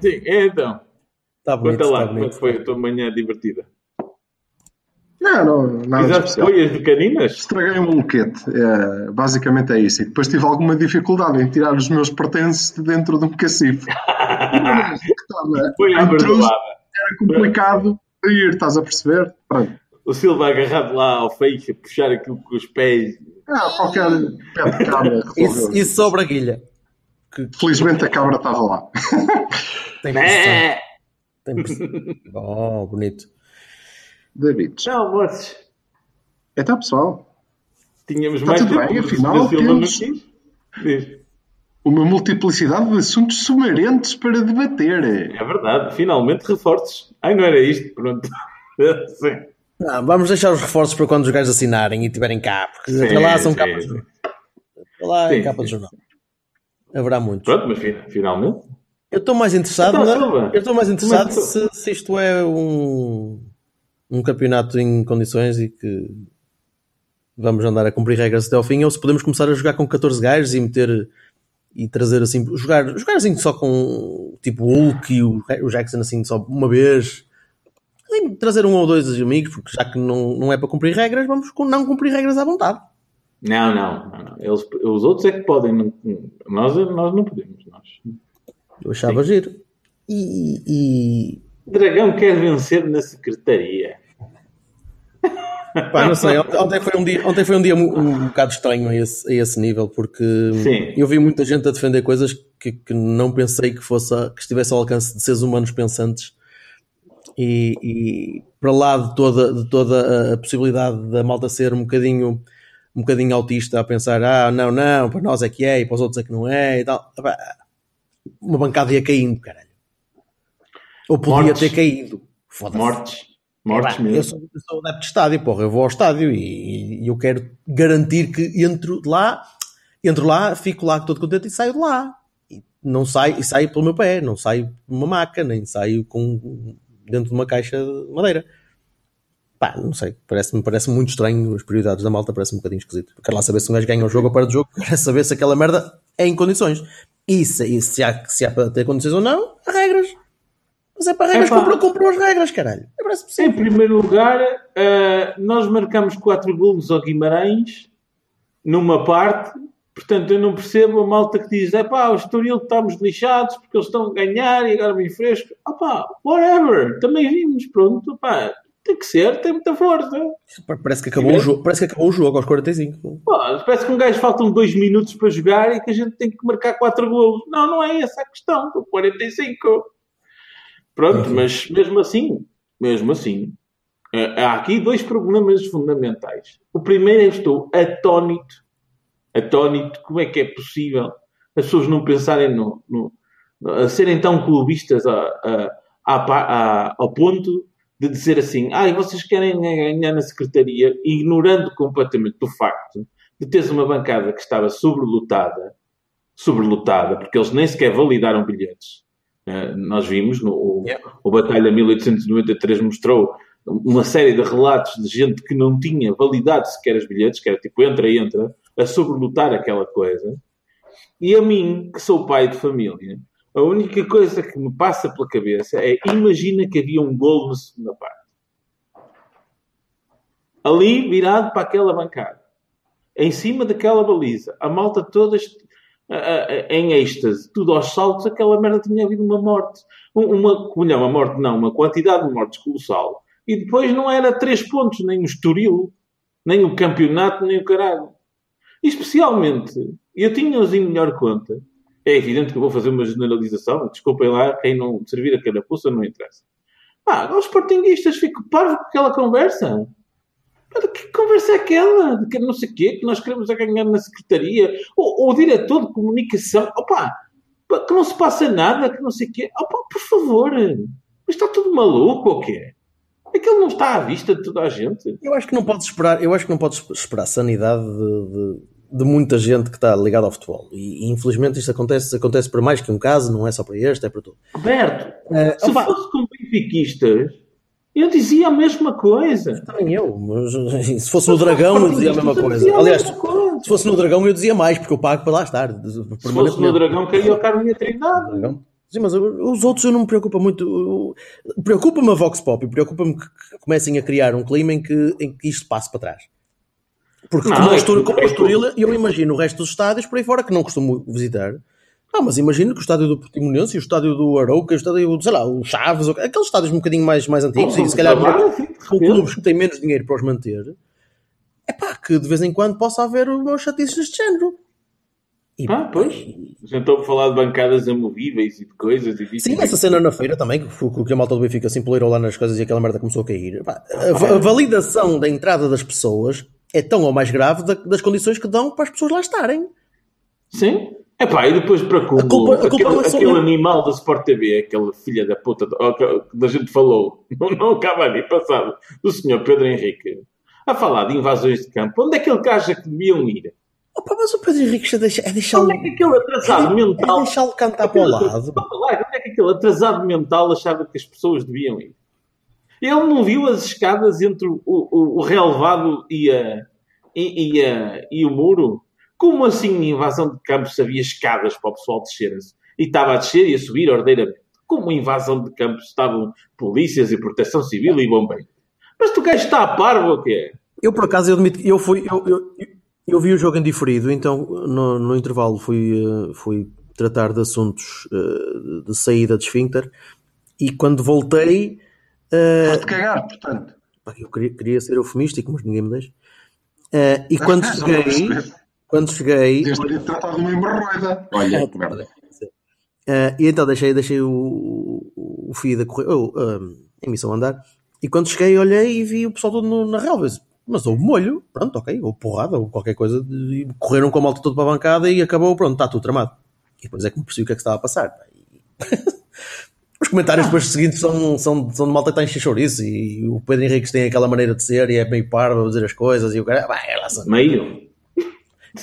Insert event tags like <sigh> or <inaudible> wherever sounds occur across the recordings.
Sim, então, Está bonito, conta lá está como é que foi a tua manhã divertida. Não, não, nada Fizeste de caninas? Estraguei um moquete, é, basicamente é isso. E depois tive alguma dificuldade em tirar os meus pertences de dentro de um. <laughs> E é estava Foi verdade. Era complicado de ir, estás a perceber? Pronto. O Silva agarrado lá ao feixe, puxar aquilo com os pés. Ah, qualquer pé de cabra Isso, sobre a guilha. Felizmente a cabra estava lá. <laughs> Tem pressão. É. Tem pressão. Oh, bonito. David. Não, moços. Então, pessoal, Tínhamos Está mais tudo bem, afinal, temos- uma multiplicidade de assuntos sumarentes para debater. É verdade, finalmente reforços. Ai, não era isto, pronto. <laughs> Sim. Não, vamos deixar os reforços para quando os gajos assinarem e estiverem cá, porque Sim, lá são sim, capas de sim. lá é Sim, capa sim. de jornal. Haverá muitos. Pronto, mas fi- finalmente. Eu estou mais interessado, Então, eu estou mais interessado é que se, se isto é um, um campeonato em condições e que vamos andar a cumprir regras até ao fim, ou se podemos começar a jogar com 14 gajos e meter e trazer assim, jogar, jogar assim só com tipo o Hulk e o, o Jackson assim só uma vez. Trazer um ou dois amigos, porque já que não, não é para cumprir regras, vamos não cumprir regras à vontade. Não, não, não, não. Eles, os outros é que podem. não- nós, nós não podemos. Nós. Eu achava giro. E, e- Dragão quer vencer na secretaria. Pá, não sei, ontem foi um dia, ontem foi um, dia um, um bocado estranho a esse, a esse nível, porque Sim. eu vi muita gente a defender coisas que, que não pensei que, fosse, que estivesse ao alcance de seres humanos pensantes e, e para lá de toda, de toda a possibilidade da malta ser um bocadinho, um bocadinho autista a pensar, ah, não, não, para nós é que é e para os outros é que não é e tal. Uma bancada ia caindo, caralho. Ou podia Mortes. ter caído. Foda-se. Mortes. Mortes Epá, mesmo. Eu sou, eu sou adepto de estádio, porra. Eu vou ao estádio e, e eu quero garantir que entro lá, entro lá, fico lá todo contente e saio de lá. E não saio, e saio pelo meu pé, não saio por uma maca, nem saio com, dentro de uma caixa de madeira. Pá, não sei, parece-me parece muito estranho, as prioridades da malta parece um bocadinho esquisito. Quero lá saber se um gajo ganha um jogo ou para de jogo, quero saber se aquela merda é em condições. E se, e se, há, se há para ter condições ou não, há regras. Mas é para regras, comprou, comprou as regras, caralho. Parece Em primeiro lugar, eh, nós marcamos 4 golos ao Guimarães numa parte. Portanto, eu não percebo a malta que diz: é pá, o Estoril estamos lixados porque eles estão a ganhar e agora bem fresco. Ah pá, whatever, também vimos, pronto, pá, tem que ser, tem muita força. Parece que acabou o jogo, parece que acabou o jogo aos 45. Pá, parece que um gajo faltam 2 minutos para jogar e que a gente tem que marcar 4 golos. Não, não é essa a questão, com 45. Pronto, Uhum. mas mesmo assim, mesmo assim, eh, há aqui dois problemas fundamentais. O primeiro é que estou atónito, atónito, como é que é possível as pessoas não pensarem no, no- a serem tão clubistas a, a- a ao ponto de dizer assim, ah, vocês querem ganhar na secretaria, ignorando completamente o facto de teres uma bancada que estava sobrelotada, sobrelotada, porque eles nem sequer validaram bilhetes. Eh, nós vimos, no, o, Yeah. o Batalha 1893 mostrou uma série de relatos de gente que não tinha validado sequer os bilhetes, que era tipo entra, entra, a sobrelotar aquela coisa. E a mim, que sou pai de família, a única coisa que me passa pela cabeça é imagina que havia um golo na segunda parte. Ali, virado para aquela bancada. Em cima daquela baliza. A malta toda a- a- a- em êxtase. Tudo aos saltos. Aquela merda tinha havido uma morte. Um- Uma, não, uma morte não. Uma quantidade de mortes colossal. E depois não era três pontos. Nem o Estoril. Nem o campeonato. Nem o caralho. Especialmente, eu tinha-os em melhor conta. É evidente que eu vou fazer uma generalização. Desculpem lá, quem não servir a carapuça não interessa. Ah, os sportinguistas ficam parvos com aquela conversa. conversa é aquela de que não sei o quê, que nós queremos a ganhar na secretaria, ou, ou o diretor de comunicação, opa, que não se passa nada, que não sei o quê, opa, por favor, mas está tudo maluco ou quê? Aquilo não está à vista de toda a gente. Eu acho que não podes esperar, eu acho que não podes esperar sanidade de, de, de muita gente que está ligada ao futebol. E, e, infelizmente isto acontece, acontece para mais que um caso, não é só para este, é para tudo. Roberto, se opa, fosse com benfiquistas, eu dizia a mesma coisa. Também eu, mas se fosse no Dragão eu dizia a mesma coisa. Aliás, se fosse no Dragão eu dizia mais, porque eu pago para lá estar. Se fosse no Dragão caía o Carlos e a Trindade. Sim, mas os outros eu não me preocupa muito. Preocupa-me a Vox Pop e preocupa-me que comecem a criar um clima em que, em que isto passe para trás. Porque não, como, é Estoril, como Estoril, eu imagino o resto dos estádios por aí fora que não costumo visitar. Ah, mas imagino que o estádio do Portimonense, o estádio do Arauca, o estádio, sei lá, o Chaves, aqueles estádios um bocadinho mais, mais antigos, e se calhar com clubes que têm menos dinheiro para os manter, é pá, que de vez em quando possa haver umas chatices deste género. E, ah, pois. Já estou a falar de bancadas amovíveis e de coisas. E Sim, essa cena na feira também, que, que a malta do Benfica se empoleirou lá nas coisas e aquela merda começou a cair. A, a, validação da entrada das pessoas é tão ou mais grave da, das condições que dão para as pessoas lá estarem. Sim. É pá, e depois para como culpa, aquele, aquele animal da Sport TV, aquela filha da puta da gente falou, <laughs> não, não acaba ali passado, do senhor Pedro Henrique, a falar de invasões de campo, onde é que ele acha que deviam ir? Opa, mas o Pedro Henrique é deixá-lo. Onde é que aquele atrasado é, mental. É deixá-lo cantar para o lado. Onde é que aquele atrasado mental achava que as pessoas deviam ir? Ele não viu as escadas entre o, o, o relevado e, a, e, e, a, e o muro? Como assim, em invasão de campos, havia escadas para o pessoal descer-se? E estava a descer e a subir ordeiramente. Como invasão de campos estavam polícias e proteção civil e bombeiros? Mas tu queres estar a parvo ou quê? Eu, por acaso, eu admito eu fui. Eu, eu, eu vi o jogo em diferido, então no, no intervalo fui, uh, fui tratar de assuntos uh, de saída de esfíncter e quando voltei. Uh, Pode cagar, portanto. Eu queria, queria ser eufemístico, mas ninguém me deixa. Uh, e <laughs> quando cheguei. Quando cheguei. Devias ter tratado uma hemorroida. Olha, <laughs> que merda. Uh, e então deixei, deixei o, o feed a correr, oh, uh, a emissão andar. E quando cheguei, olhei e vi o pessoal todo no, na relva. Mas houve molho, pronto, ok, ou porrada, ou qualquer coisa. E correram com a malta toda para a bancada e acabou, pronto, está tudo tramado. E depois é que me percebi o que é que estava a passar. <laughs> Os comentários depois seguintes são, são, são de malta que está em chouriço e o Pedro Henriques tem aquela maneira de ser e é meio parvo a dizer as coisas e o cara, vai, lá Meio?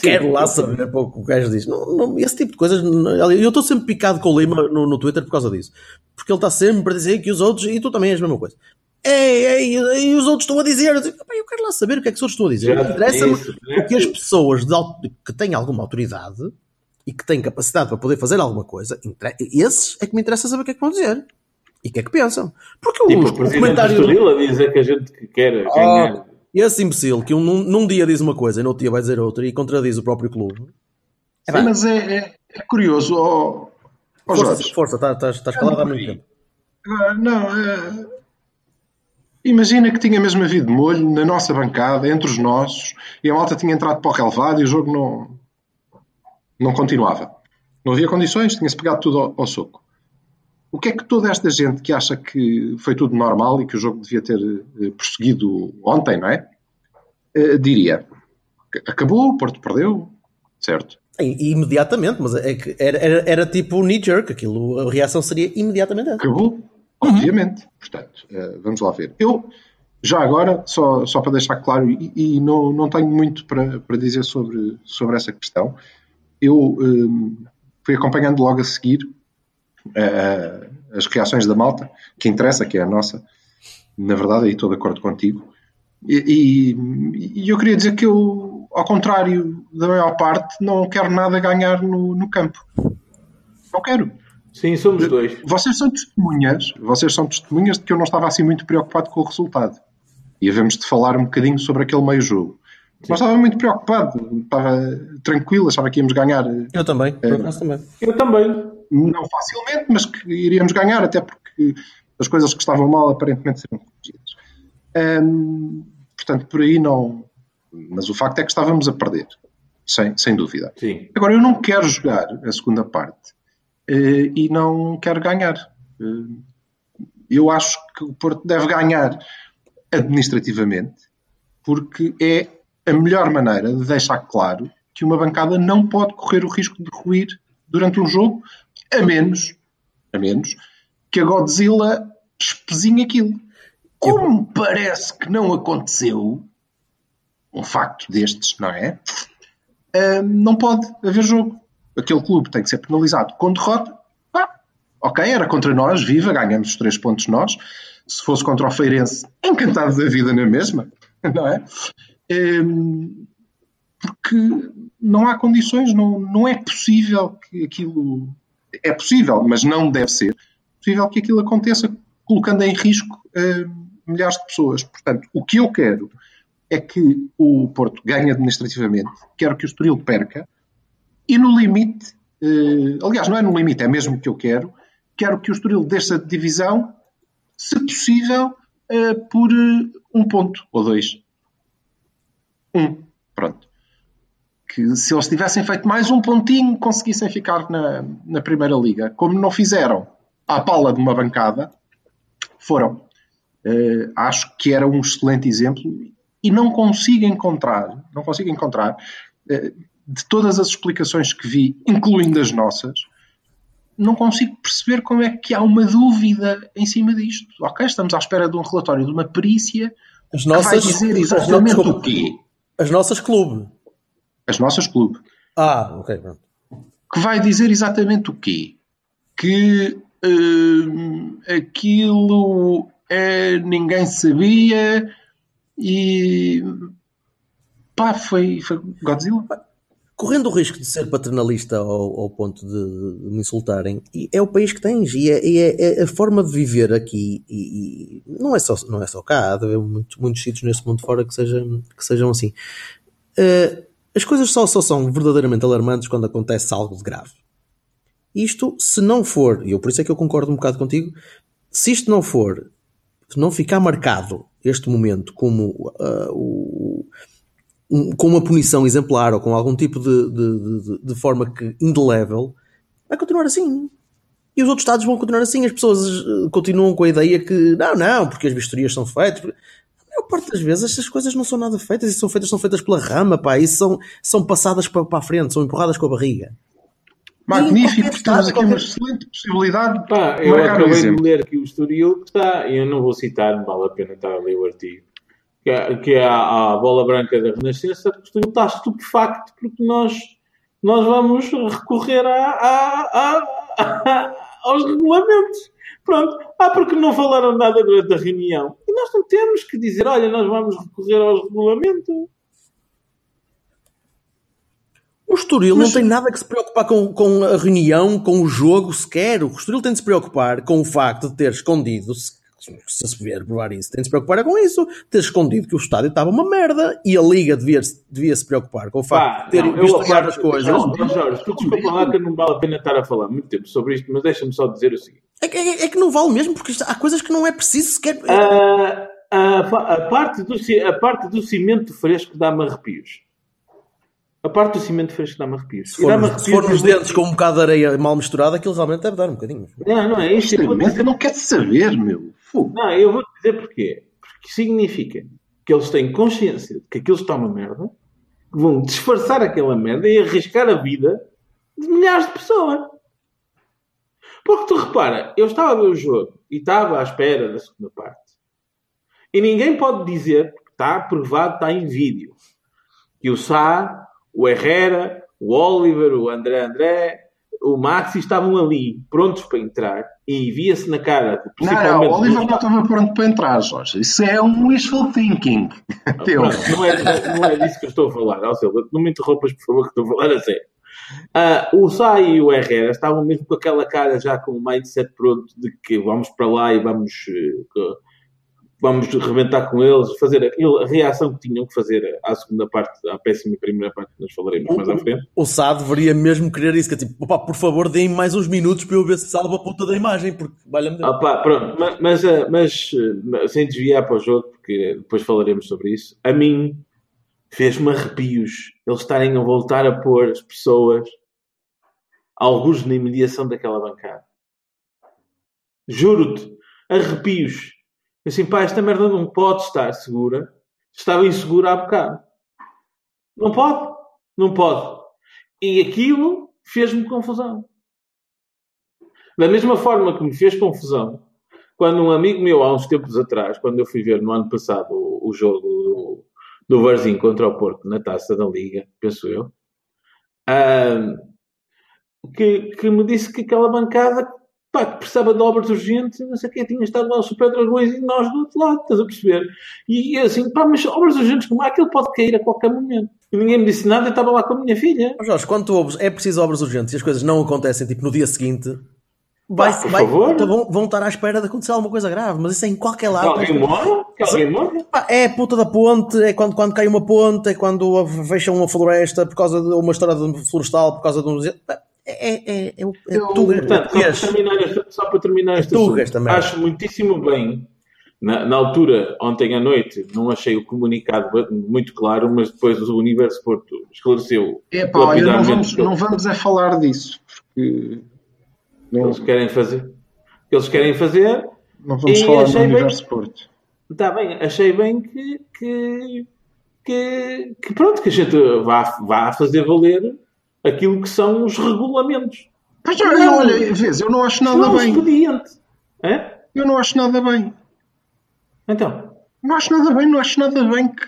Quero lá saber o que o gajo diz. Não, não, esse tipo de coisas. Eu estou sempre picado com o Lima no, no Twitter por causa disso. Porque ele está sempre a dizer que os outros. E tu também és a mesma coisa. Ei, ei, e os outros estão a dizer. Eu, digo, eu quero lá saber o que é que os outros estão a dizer. Interessa-me o que as pessoas de, que têm alguma autoridade e que têm capacidade para poder fazer alguma coisa, esses é que me interessa saber o que é que vão dizer. E o que é que pensam. Porque tipo, os, o comentário. a dizer que a gente quer ganhar. Oh, esse imbecil que um, num, dia diz uma coisa e no outro dia vai dizer outra e contradiz o próprio clube. É Sim, mas é, é, é curioso. Oh, oh força, força, estás está, tá calado há muito tempo. Ah, não, é... imagina que tinha mesmo havido molho na nossa bancada, entre os nossos, e a malta tinha entrado para o relevado e o jogo não, não continuava. Não havia condições, tinha-se pegado tudo ao, ao soco. O que é que toda esta gente que acha que foi tudo normal e que o jogo devia ter eh, prosseguido ontem, não é? Uh, diria. Acabou, o Porto perdeu, certo? Imediatamente, mas é que era, era, era tipo knee-jerk, aquilo, a reação seria imediatamente essa. Acabou. Obviamente. Uhum. Portanto, uh, vamos lá ver. Eu, já agora, só, só para deixar claro, e, e não, não tenho muito para, para dizer sobre, sobre essa questão, eu um, fui acompanhando logo a seguir uh, as reações da malta, que interessa, que é a nossa, na verdade, aí estou de acordo contigo. E, e, e, eu queria dizer que eu, ao contrário da maior parte, não quero nada ganhar no, no campo. Não quero. Sim, somos dois. Vocês são testemunhas, vocês são testemunhas de que eu não estava assim muito preocupado com o resultado. E havemos de falar um bocadinho sobre aquele meio jogo. Sim. Mas estava muito preocupado, estava tranquilo, achava que íamos ganhar. Eu também, é, eu também. Eu também não facilmente, mas que iríamos ganhar, até porque as coisas que estavam mal aparentemente seriam corrigidas. Um, portanto, por aí não. Mas o facto é que estávamos a perder, sem, sem dúvida. Sim. Agora, eu não quero jogar a segunda parte e não quero ganhar. Uh, eu acho que o Porto deve ganhar administrativamente, porque é a melhor maneira de deixar claro que uma bancada não pode correr o risco de ruir durante um jogo, a menos, a menos que a Godzilla espezinhe aquilo. Como parece que não aconteceu, um facto destes, não é? Uh, não pode haver jogo. Aquele clube tem que ser penalizado com derrota. Ah, ok, era contra nós, viva, ganhamos os três pontos nós. Se fosse contra o Feirense, encantado da vida na mesma, <laughs> não é? Um, porque não há condições, não, não é possível que aquilo. É possível, mas não deve ser possível que aquilo aconteça colocando em risco uh, milhares de pessoas. Portanto, o que eu quero é que o Porto ganhe administrativamente, quero que o Estoril perca, e no limite, uh, aliás, não é no limite, é mesmo que eu quero, quero que o Estoril deixe a divisão, se possível, uh, por um ponto ou dois. Um, pronto. Que se eles tivessem feito mais um pontinho, conseguissem ficar na, na Primeira Liga. Como não fizeram à pala de uma bancada, foram. Uh, acho que era um excelente exemplo e não consigo encontrar, não consigo encontrar, uh, de todas as explicações que vi, incluindo as nossas, não consigo perceber como é que há uma dúvida em cima disto. Ok, estamos à espera de um relatório de uma perícia as nossas, que vai dizer exatamente o quê? As nossas clube. As nossas clube. Ah, ok. Que vai dizer exatamente o quê? Que uh, aquilo é, ninguém sabia e pá, foi, foi Godzilla. Correndo o risco de ser paternalista ao, ao ponto de, de, me insultarem, é o país que tens, e é, é, é a forma de viver aqui, e, e, não, é só, não é só cá, há de haver muitos, muitos sítios neste mundo fora que sejam, que sejam assim. Uh, as coisas só, só são verdadeiramente alarmantes quando acontece algo de grave. Isto, se não for, e eu por isso é que eu concordo um bocado contigo, se isto não for, se não ficar marcado este momento como uh, o, um, com uma punição exemplar ou com algum tipo de, de, de, de, forma que indelével, vai continuar assim. E os outros Estados vão continuar assim. As pessoas uh, continuam com a ideia que não, não, porque as vistorias são feitas. A maior parte das vezes estas coisas não são nada feitas e são feitas, são feitas pela rama, pá, e são, são passadas para, para a frente, são empurradas com a barriga. Magnífico, temos aqui uma excelente possibilidade. Pá, eu acabei de ler aqui o Estoril que está, eu não vou citar, não vale a pena estar a ler o artigo, que é, que é a, a, bola branca da Renascença, porque o Estoril está estupefacto porque nós, nós vamos recorrer a, a, a, aos regulamentos. Pronto. Ah, porque não falaram nada durante a reunião. E nós não temos que dizer, olha, nós vamos recorrer aos regulamentos. O Estoril Mas... não tem nada que se preocupar com, com a reunião, com o jogo sequer. O Estoril tem de se preocupar com o facto de ter escondido, se, se vier provar isso, tem de se preocupar com isso, ter escondido que o estádio estava uma merda e a Liga devia, devia se preocupar com o facto de ter vistoriado as coisas. Não, Jorge, tu desculpa lá que não vale a pena estar a falar muito tempo sobre isto, mas deixa-me só dizer o seguinte. É que, é, é que não vale mesmo, porque há coisas que não é preciso sequer. Uh, a, a, parte do, a parte do cimento fresco dá-me arrepios. A parte do cimento fresco dá-me arrepios. Se for, se for nos dentes com um bocado de areia mal misturada, aquilo realmente deve dar um bocadinho. Não, não é isto. Eu, eu não quero saber, meu. Fogo. Não, eu vou dizer porquê. Porque significa que eles têm consciência de que aquilo está uma merda, que vão disfarçar aquela merda e arriscar a vida de milhares de pessoas. Porque tu repara, eu estava a ver o jogo e estava à espera da segunda parte. E ninguém pode dizer, que está aprovado, está em vídeo, que o Sá o Herrera, o Oliver, o André André, o Maxi estavam ali, prontos para entrar, e via-se na cara. Não, o Oliver não estava pronto para entrar, Jorge. Isso é um wishful thinking. Ah, pronto, não, é, não é disso que eu estou a falar. Não me interrompas, por favor, que estou a falar a sério. Uh, o Sai e o Herrera estavam mesmo com aquela cara já com o mindset pronto de que vamos para lá e vamos uh, vamos rebentar com eles, fazer aquilo, a reação que tinham que fazer à segunda parte, à péssima primeira parte que nós falaremos o, mais à frente. O Sá deveria mesmo querer isso, que é tipo, opa, por favor, deem mais uns minutos para eu ver se salva a puta da imagem, porque valha-me Deus. Opa, pronto, mas, mas, eh, mas, eh, sem desviar para o jogo, porque depois falaremos sobre isso, a mim fez-me arrepios eles estarem a voltar a pôr as pessoas alguns na imediação daquela bancada. Juro-te, arrepios assim, pá, esta merda não pode estar segura. estava inseguro há bocado. Não pode. Não pode. E aquilo fez-me confusão. Da mesma forma que me fez confusão, quando um amigo meu, há uns tempos atrás, quando eu fui ver no ano passado o, o jogo do, do Varzim contra o Porto na taça da Liga, penso eu, que, que me disse que aquela bancada pá, que precisava de obras urgentes, não sei o que, tinha estado lá o Super Dragões e nós do outro lado, estás a perceber? E, e assim, pá, mas obras urgentes como aquilo pode cair a qualquer momento. E ninguém me disse nada, eu estava lá com a minha filha. Mas, Jorge, quando é preciso obras urgentes e as coisas não acontecem, tipo, no dia seguinte, vai, Pá, por vai- favor. então vão, vão estar à espera de acontecer alguma coisa grave, mas isso é em qualquer lado. Que alguém morre? Que alguém morre? Pá, É a puta da ponte, é quando, quando cai uma ponte, é quando fecham uma floresta por causa de uma história de florestal, por causa de um. É, é, é, é, é Eu- tugas, Portanto, só tugas. para terminar este, só para terminar este Tugas assunto, também. acho muitíssimo bem. Na, na altura, ontem à noite, não achei o comunicado muito claro, mas depois o Universo Porto esclareceu É pá, olha, não vamos, não vamos é falar disso, porque não, eles querem fazer. O que eles querem fazer, não vamos E falar do achei bem- Universo Porto. está bem, achei bem que, que, que, que pronto, que a gente vá, vá fazer valer aquilo que são os regulamentos. Mas olha, olha, vês, eu não acho nada Não bem. expediente. Hã? Eu não acho nada bem. Então, Não acho nada bem, não acho nada bem que.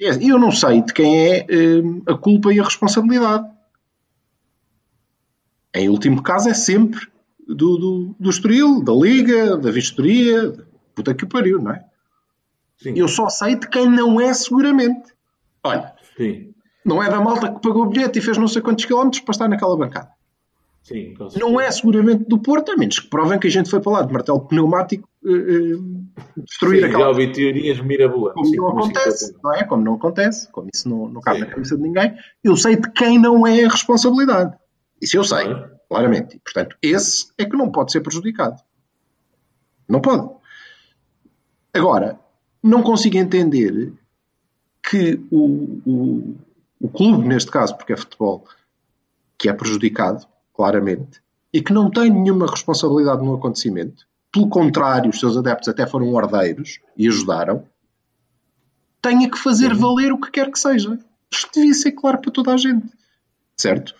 É, Eu não sei de quem é hum, a culpa e a responsabilidade. Em último caso, é sempre do, do, do Estoril, da Liga, da Vistoria, puta que o pariu, não é? sim. Eu só sei de quem não é, seguramente. Olha, Sim, não é da malta que pagou o bilhete e fez não sei quantos quilómetros para estar naquela bancada. sim. Não é seguramente do Porto, a menos que provem que a gente foi para lá de martelo pneumático eh, eh, destruir Sim, aquela já ouvi teorias mirabolantes. como sim, não acontece, não é? Como não acontece, como isso não, não cabe Sim. na cabeça de ninguém, eu sei de quem não é a responsabilidade. Isso eu sei, claramente. E, portanto, esse é que não pode ser prejudicado. Não pode. Agora, não consigo entender que o, o, o clube, neste caso, porque é futebol, que é prejudicado, claramente, e que não tem nenhuma responsabilidade no acontecimento, pelo contrário, os seus adeptos até foram ordeiros e ajudaram, tenha que fazer valer o que quer que seja. Isto devia ser claro para toda a gente. Certo?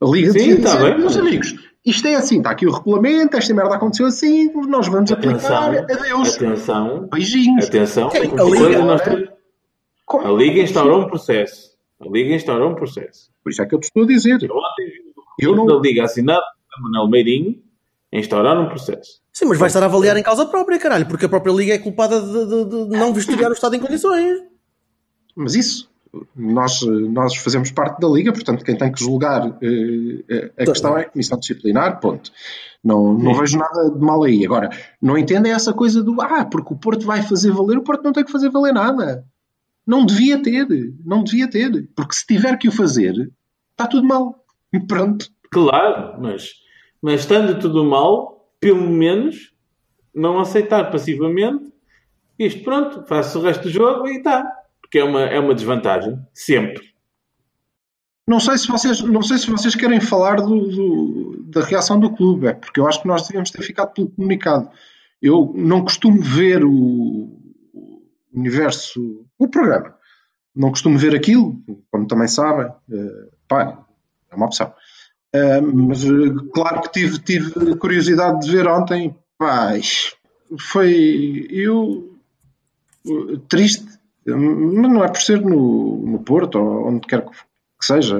A Liga Sim, está bem, meus amigos, isto é assim, está aqui o regulamento, esta merda aconteceu assim, nós vamos Atenção, aplicar, adeus, atenção, beijinhos. atenção. Sim, a Liga- nós A Liga instaurou um processo. A Liga instaurou um processo. Por isso é que eu te estou a dizer. Eu ontem Eu não- da Liga assinado por Manuel Meirinho a instaurar um processo. Sim, mas vai estar a avaliar em causa própria, caralho, porque a própria Liga é culpada de, de- de não vistoriar o Estado em condições. Mas isso, nós, nós fazemos parte da Liga, portanto, quem tem que julgar eh, a Tá. questão é a Comissão Disciplinar, ponto. Não, não vejo nada de mal aí. Agora, não entendo é essa coisa do ah, porque o Porto vai fazer valer, o Porto não tem que fazer valer nada. Não devia ter, não devia ter. Porque se tiver que o fazer, está tudo mal. <laughs> Pronto. Claro, mas, mas estando tudo mal, pelo menos não aceitar passivamente isto, pronto, faço o resto do jogo e está. Porque é uma, é uma desvantagem, sempre. Não sei se vocês, não sei se vocês querem falar do- do- da reação do clube, é porque eu acho que nós devíamos ter ficado pelo comunicado. Eu não costumo ver o, o universo, o programa. Não costumo ver aquilo, como também sabem. eh, pá, é uma opção. Mas eh, claro que tive, tive curiosidade de ver ontem. Pá, foi eu eh, triste, mas não é por ser no, no Porto ou onde quer que seja,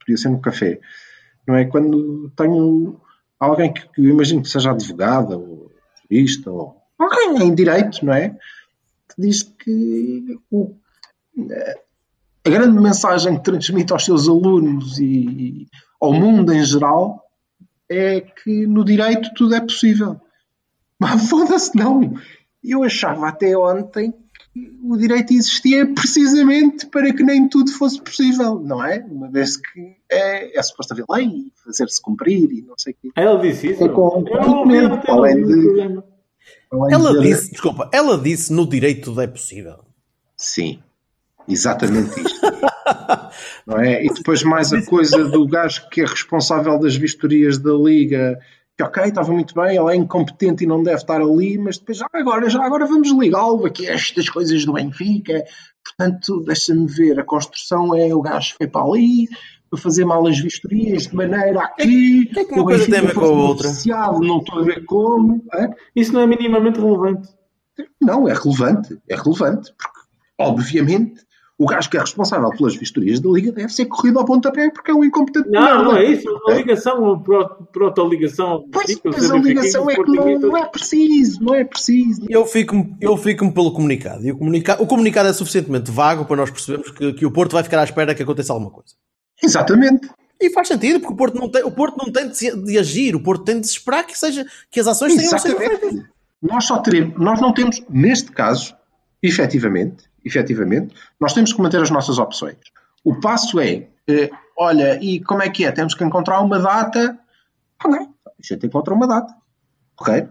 podia ser no café, não é? Quando tenho alguém que, que eu imagino que seja advogada ou jurista ou alguém em direito, não é? Que diz que o- a grande mensagem que transmite aos seus alunos e ao mundo em geral é que no direito tudo é possível. <laughs> Mas foda-se, não! Eu achava até ontem que o direito existia precisamente para que nem tudo fosse possível, não é? Uma vez que é, é suposto haver lei e fazer-se cumprir e não sei o quê. Ela disse isso. É com- com- até além de- Ela de dizer- disse, desculpa, ela disse no direito tudo é possível. Sim, exatamente isto. <laughs> não é? E depois mais a coisa do gajo que é responsável das vistorias da Liga que ok, estava muito bem, ele é incompetente e não deve estar ali, mas depois, já agora, já agora vamos ligá-lo aqui estas coisas do Benfica. Portanto, deixa-me ver, a construção é o gajo foi para ali, para fazer mal as vistorias, de maneira aqui, que é que uma coisa tem a ver com a outra? não estou a ver como. é? Isso não é minimamente relevante. Não, é relevante, é relevante, porque, obviamente, o gajo que é responsável pelas vistorias da Liga deve ser corrido ao pontapé porque é um incompetente. Não, não é isso. A É. ligação, uma pro- proto-ligação. Pois, mas a ligação é que não, não é preciso, não é preciso. Eu fico-me eu fico pelo comunicado. E o, comunica o comunicado é suficientemente vago para nós percebermos que, que o Porto vai ficar à espera que aconteça alguma coisa. Exatamente. E faz sentido, porque o Porto não tem, o Porto não tem de, de agir, o Porto tem de esperar que, seja, que as ações tenham sido feitas. Exatamente. Nós só teremos, nós não temos, neste caso, efetivamente, efetivamente, nós temos que manter as nossas opções. O passo é, eh, olha, e como é que é? Temos que encontrar uma data. Ok, a gente encontra uma data. Ok?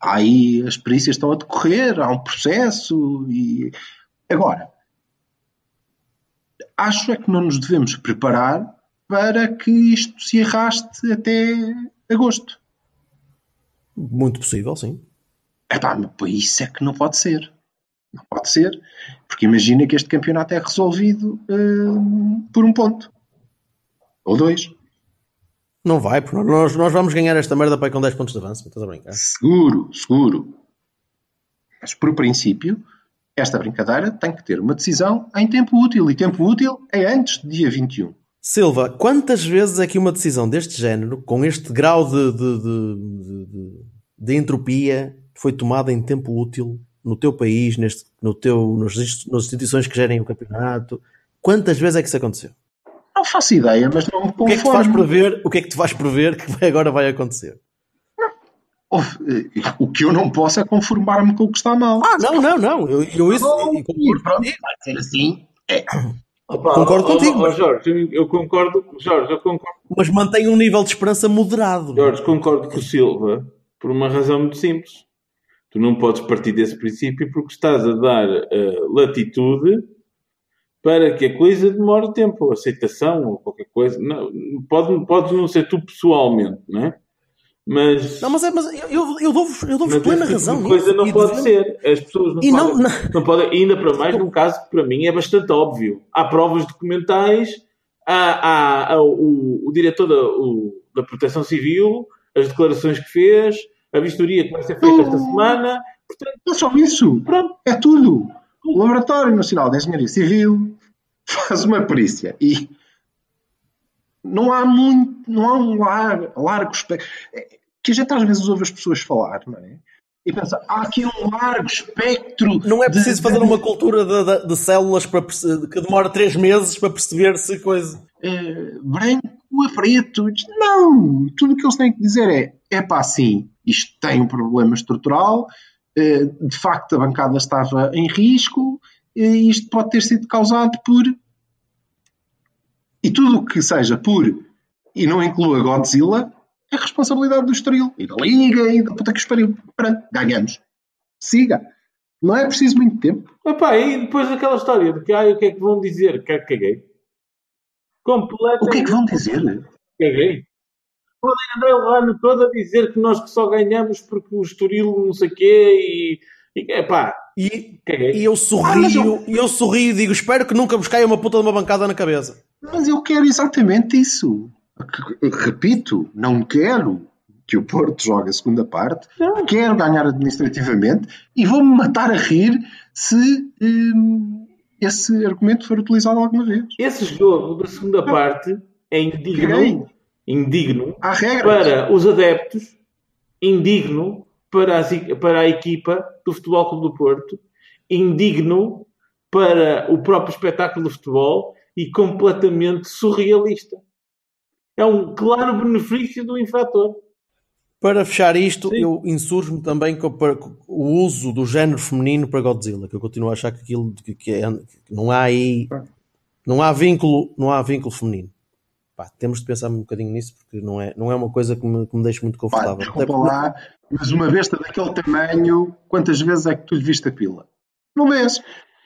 Aí as perícias estão a decorrer, há um processo e. Agora, acho é que não nos devemos preparar para que isto se arraste até agosto. Muito possível, sim. Epá, mas isso é que não pode ser. Não pode ser. Porque imagina que este campeonato é resolvido hum, por um ponto. Ou dois. Não vai, porque nós, nós vamos ganhar esta merda para aí com 10 pontos de avanço. Estás a brincar? Seguro, seguro. Mas por princípio, esta brincadeira tem que ter uma decisão em tempo útil. E tempo útil é antes do dia 21. Silva, quantas vezes é que uma decisão deste género, com este grau de, de, de, de- entropia, foi tomada em tempo útil no teu país, neste, no teu, nos, nas instituições que gerem o campeonato? Quantas vezes é que isso aconteceu? Não faço ideia, mas não me O que é que te faz conformo. prever, o que é que te faz prever que agora vai acontecer? O que eu não posso é conformar-me com o que está mal. Ah, não, não, não. Eu, eu isso Bom, eu concordo pronto, contigo. vai ser assim. É. Opa, Concordo ó, contigo, ó, mas- Jorge, eu, concordo. Jorge, eu concordo. mas mantém um nível de esperança moderado. Jorge, concordo com o Silva por uma razão muito simples. Tu não podes partir desse princípio porque estás a dar eh, latitude para que a coisa demore tempo, aceitação ou qualquer coisa. Não, pode, podes não ser tu pessoalmente, não é? Mas, Não, mas, é, mas eu, eu, dou-vos eu dou plena tipo razão. de coisa nisso. não E pode devemos- ser. As pessoas não E não- podem, não- não podem, ainda para mais num caso que para mim é bastante óbvio. Há provas documentais, há, há- há o, o diretor da, o- da Proteção Civil, as declarações que fez, a vistoria que vai ser feita esta semana. Portanto, Não é só isso. pronto. É tudo. O Laboratório Nacional de Engenharia Civil faz uma perícia e não há muito, não há um lar- largo espectro. Que a gente às vezes ouve as pessoas falar, não é? E pensa, há aqui um largo espectro. Não é de- preciso fazer de- uma cultura de, de- de células para que demora 3 meses para perceber se coisa. eh, branco a preto. Não, tudo o que eles têm que dizer é: é pá, sim, isto tem um problema estrutural, eh, de facto a bancada estava em risco, e isto pode ter sido causado por. E tudo o que seja por e não inclua Godzilla é responsabilidade do Estoril e da Liga e da puta que os pariu. Pronto, ganhamos. Siga. Não é preciso muito tempo. Epá, e depois aquela história de que ai, o que é que vão dizer? Que caguei. Completamente O que é que vão dizer? caguei. Podem andar o ano todo a dizer que nós que só ganhamos porque o Estoril não sei o quê e, e epá, E, caguei. e eu Ah, sorrio, e eu sorrio e digo: espero que nunca vos caia uma puta de uma bancada na cabeça. Mas eu quero exatamente isso. Repito, não quero que o Porto jogue a segunda parte, Não. quero ganhar administrativamente e vou-me matar a rir se hum, esse argumento for utilizado alguma vez. Esse jogo da segunda parte é indigno, Caguei. indigno para os adeptos, indigno para, as para a equipa do Futebol Clube do Porto, indigno para o próprio espetáculo de futebol e completamente surrealista. É um claro benefício do infrator. Para fechar isto, Sim. eu insurjo-me também com, o uso do género feminino para Godzilla, que eu continuo a achar que aquilo que, que é- que não há aí não há vínculo, não há vínculo feminino. Pá, temos de pensar um bocadinho nisso porque não é, não é uma coisa que me, que me deixa muito Pá, confortável. desculpa Até porque- lá, mas uma besta daquele tamanho, quantas vezes é que tu lhe viste a pila? Não vês.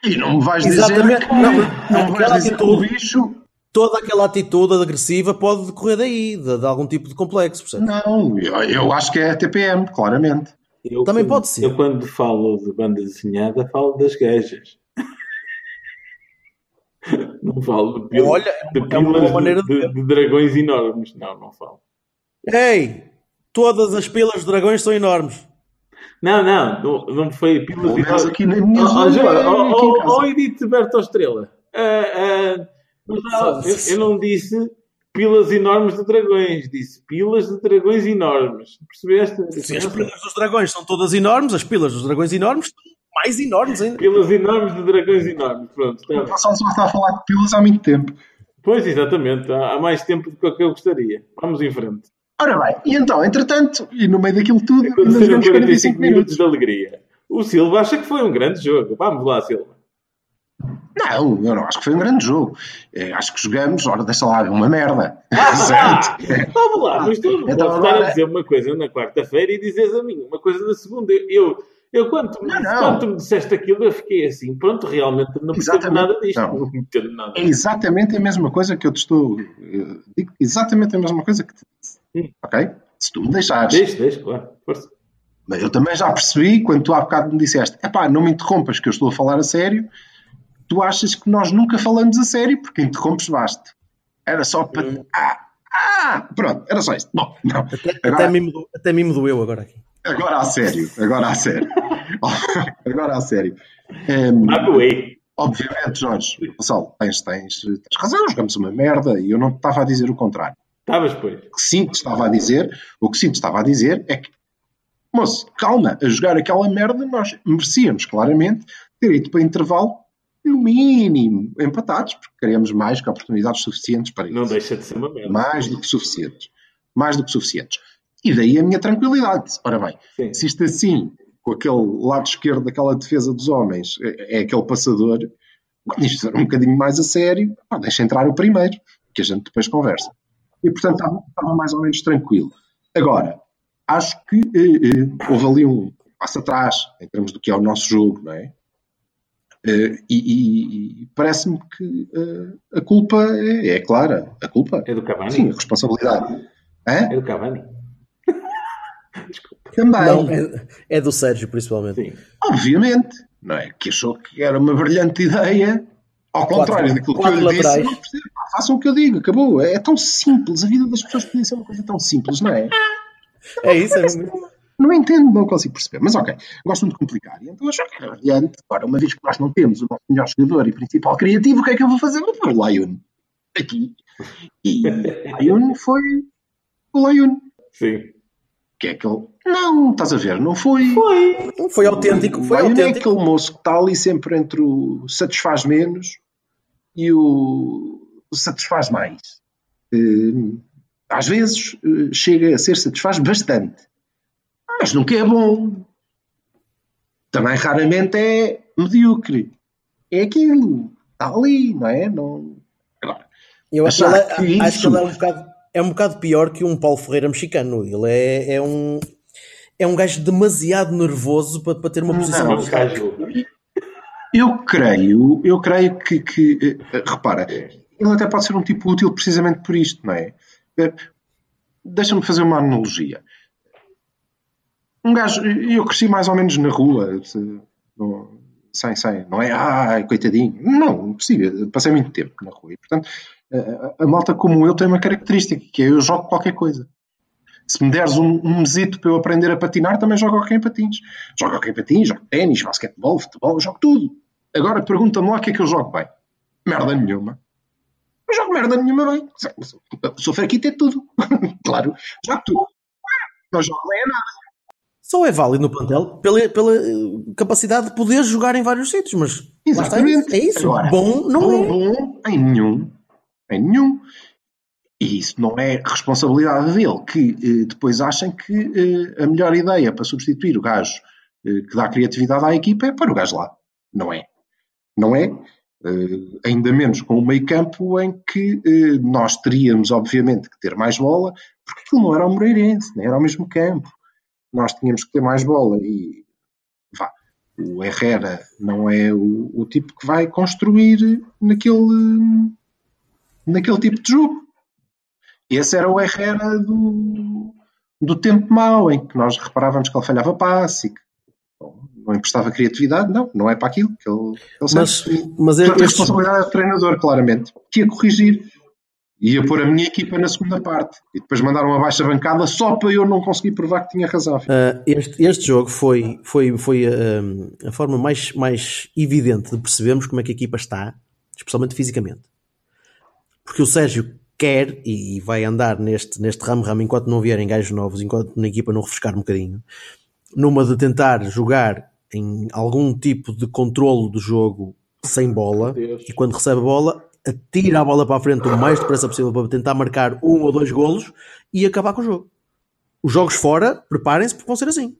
E não me vais dizer Exatamente. que, Não, não, vais dizer que o atitude- bicho toda aquela atitude agressiva pode decorrer daí, de, de algum tipo de complexo, percebe? Não, eu, eu acho que é a TPM, claramente. Eu, Também quando- pode ser. Eu quando falo de banda desenhada, falo das gajas. <laughs> Não falo de, pil- Olha, de é pilas de de- de dragões enormes. Não, não falo. Ei, todas as pilas de dragões são enormes. Não, não, não, não foi pilas Pelo menos enormes. aqui na minha Oh, oh, zona, oh, oh, oh, Edith Berto Estrela. Ah, mas não, eu, eu não disse pilas enormes de dragões, disse pilas de dragões enormes. Percebeste? Se as pilas dos dragões são todas enormes, as pilas dos dragões enormes são mais enormes ainda. Pilas enormes de dragões enormes. Pronto, está O já está a falar de pilas há muito tempo. Pois, exatamente. Há, há mais tempo do que eu gostaria. Vamos em frente. Ora bem, e então, entretanto, e no meio daquilo tudo, Aconteceram jogamos 45 45 minutos de alegria. O Silva acha que foi um grande jogo. Vamos lá, Silva. Não, eu não acho que foi um grande jogo. Eh, acho que jogamos, ora, deixa lá, uma merda. Ah, <laughs> certo? vamos lá, mas tu não Então estar a dizer uma coisa na quarta-feira e dizes a mim uma coisa na segunda. Eu, eu quando, tu me- Não, não. quando me disseste aquilo, eu fiquei assim, pronto, realmente não percebo nada disto. Não. Não entendo nada. É exatamente a mesma coisa que eu te estou. eh, Digo exatamente a mesma coisa que te disse. Hum. Ok? Se tu me deixares. Deixa, deixa, claro. Força. Eu também já percebi, quando tu há bocado me disseste, epá, não me interrompas que eu estou a falar a sério, tu achas que nós nunca falamos a sério porque interrompes basta. Era só para. Hum. Ah, ah, pronto, era só isto. Bom, não. Até, Agora, mim, me até me doeu agora aqui. agora a sério, agora a sério. <laughs> agora a sério. Magoei. obviamente, Jorge, Gonçalo, tens, tens, tens razão, jogamos uma merda e eu não estava a dizer o contrário. Estavas, pois. O que sim te estava a dizer, o que sim te estava a dizer é que, moço, calma, a jogar aquela merda nós merecíamos claramente ter ido para intervalo, no mínimo, empatados, porque queremos mais que oportunidades suficientes para Não isso. deixa de ser uma merda. Mais do que suficientes. Mais do que suficientes. E daí a minha tranquilidade. Ora bem, Sim. se isto assim, com aquele lado esquerdo daquela defesa dos homens, é, é aquele passador, quando isto for um bocadinho mais a sério, pá, deixa entrar o primeiro, que a gente depois conversa. E portanto estava, estava mais ou menos tranquilo. Agora, acho que eh, eh, houve ali um passo atrás em termos do que é o nosso jogo, não é? Eh, e e- e parece-me que eh, a culpa é, é clara. A culpa? É do Cavani? Sim, a responsabilidade. Hã? É do Cavani? <laughs> Desculpa. Também. Não, é, é do Sérgio, principalmente. Sim. Obviamente, não é? Que achou que era uma brilhante ideia. Ao contrário daquilo que eu disse, não percebo, façam o que eu digo, acabou. É tão simples, a vida das pessoas podia ser uma coisa tão simples, não é? É isso, é mesmo. Não entendo, não consigo perceber. Mas ok, gosto muito de complicar. E então achou que era brilhante. Agora, uma vez que nós não temos o nosso melhor jogador e principal criativo, o que é que eu vou fazer? Vou pôr o Lion aqui. E o Lion foi o Lion. Sim. Que é aquele. Não, estás a ver, não foi. Foi. Foi autêntico, foi o Lion é autêntico. aquele moço que está ali sempre entre o satisfaz menos e o satisfaz mais. Eh, Às vezes eh, chega a ser satisfaz bastante, mas nunca é bom. Também raramente é medíocre. É aquilo. Está ali, não é? Não... Eu acho que, ele, que acho que ele é um bocado, é um bocado pior que um Paulo Ferreira mexicano. Ele é, é um é um gajo demasiado nervoso para, para ter uma posição. É um gajo. Eu creio, eu creio que, que, eh, repara, ele até pode ser um tipo útil precisamente por isto, não é? Eh, Deixa-me fazer uma analogia. Um gajo, eu cresci mais ou menos na rua, não, sem, sem, não é? Ai, coitadinho. Não, precisa. Passei muito tempo na rua. E, portanto, eh, a, a malta como eu tem uma característica, que é eu jogo qualquer coisa. Se me deres um, um mesito para eu aprender a patinar, também jogo hockey em patins. Jogo hockey em patins, jogo ténis, basquetebol, futebol, eu jogo tudo. Agora pergunta-me lá o que é que eu jogo bem. Merda nenhuma. Não jogo merda nenhuma bem. Sou- fraquito em tudo. <laughs> claro, jogo tudo. Não jogo bem a nada. Só é válido no plantel pela, pela eh, capacidade de poder jogar em vários sítios, mas lá está, Exatamente. é isso. Agora, bom não bom, é. bom, em nenhum. Em nenhum. E isso não é responsabilidade dele, que eh, depois achem que eh, a melhor ideia para substituir o gajo eh, que dá criatividade à equipa é pôr o gajo lá. Não é. Não é. Eh, ainda menos com o meio campo em que eh, nós teríamos, obviamente, que ter mais bola, porque aquilo não era o Moreirense, nem era o mesmo campo. Nós tínhamos que ter mais bola e vá. O Herrera não é o, o tipo que vai construir naquele, naquele tipo de jogo. Esse era o Herrera do, do tempo mau, em que nós reparávamos que ele falhava passe e que bom, não emprestava criatividade. Não, não é para aquilo que ele, ele Mas, mas é Portanto, a responsabilidade é do treinador, claramente, que ia corrigir. Ia pôr a minha equipa na segunda parte. E depois mandaram uma baixa bancada só para eu não conseguir provar que tinha razão. Uh, este, este jogo foi, foi, foi uh, a forma mais, mais evidente de percebermos como é que a equipa está, especialmente fisicamente. Porque o Sérgio quer e vai andar neste, neste ramo-ramo enquanto não vierem gajos novos, enquanto a equipa não refrescar um bocadinho, numa de tentar jogar em algum tipo de controlo do jogo sem bola e quando recebe a bola atira a bola para a frente o mais depressa possível para tentar marcar um ou dois golos e acabar com o jogo. Os jogos fora, preparem-se porque vão ser assim.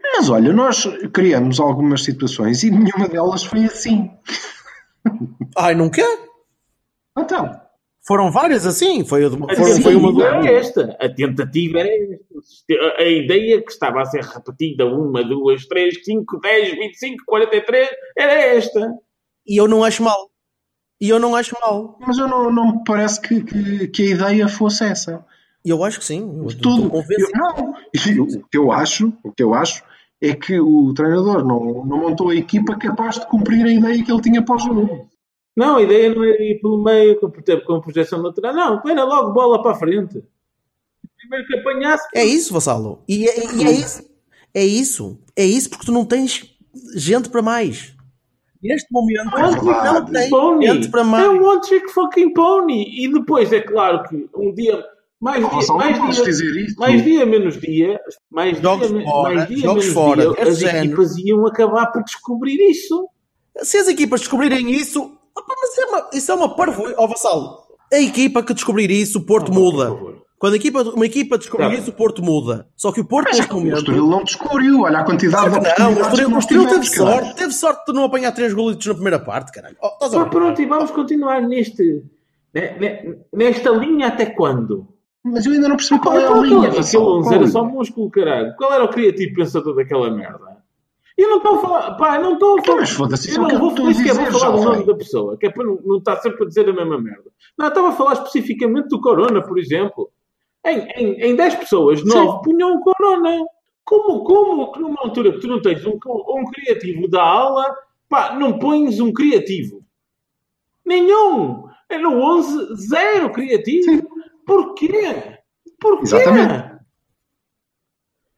Mas olha, nós criamos algumas situações e nenhuma delas foi assim. Ai, não quer? Então, Foram várias assim. Foi, a de- A foram, foi uma do... era esta. A tentativa era esta. A, a ideia que estava a ser repetida uma, duas, três, cinco, dez, vinte e cinco, quarenta e três era esta. E eu não acho mal. E eu não acho mal. mas eu não, não me parece que, que, que a ideia fosse essa. Eu acho que sim. Eu De tudo. Eu, convencido. não, o que eu acho, o que eu acho é que o treinador não, não montou a equipa capaz de cumprir a ideia que ele tinha para o jogo. Não, a ideia não era ir pelo meio com, com projeção lateral. Não, era logo bola para a frente. Primeiro que apanhasse. É isso, Vassalo. E é, e é isso. É isso. É isso porque tu não tens gente para mais. Neste momento, É não verdade. tens Pony. gente para É mais. um one trick fucking pony. E depois, é claro que um dia. Mais Oh, dia, não mais dia, mais dia menos dia, mais Jogos dia, fora, mais dia jogos menos fora, dia, as género. equipas iam acabar por descobrir isso. Se as equipas descobrirem isso, opa, mas é uma, isso é uma parvo. Ó, Vassalo, a equipa que descobrir isso, o Porto muda. Por favor. Quando a equipa, uma equipa descobrir Tá. isso, o Porto muda. Só que o Porto, neste O momento. Estoril não descobriu. Olha a quantidade de Não, o Estoril, que o Estoril teve caralho. sorte. Teve sorte de não apanhar três golitos na primeira parte, caralho. Oh, pronto, e vamos continuar neste, ne- ne- nesta linha até quando? Mas eu ainda não percebi qual é a Qual- linha. Aquele Vassal, 11 qual era é? só músculo, caralho. Qual era o criativo pensador daquela merda? Eu não estou a falar, pá, não estou a falar. Mas foda-se, Eu é o não vou, eu vou falar do jovem. nome da pessoa, que é para não, não estar sempre a dizer a mesma merda. Não, estava a falar especificamente do Corona, por exemplo. Em, em, em 10 pessoas, 9 punham o Corona. Como, como que numa altura que tu não tens um, um criativo da ala, pá, não pões um criativo? Nenhum! É no 11, zero criativo. Porquê? Porquê? Exatamente.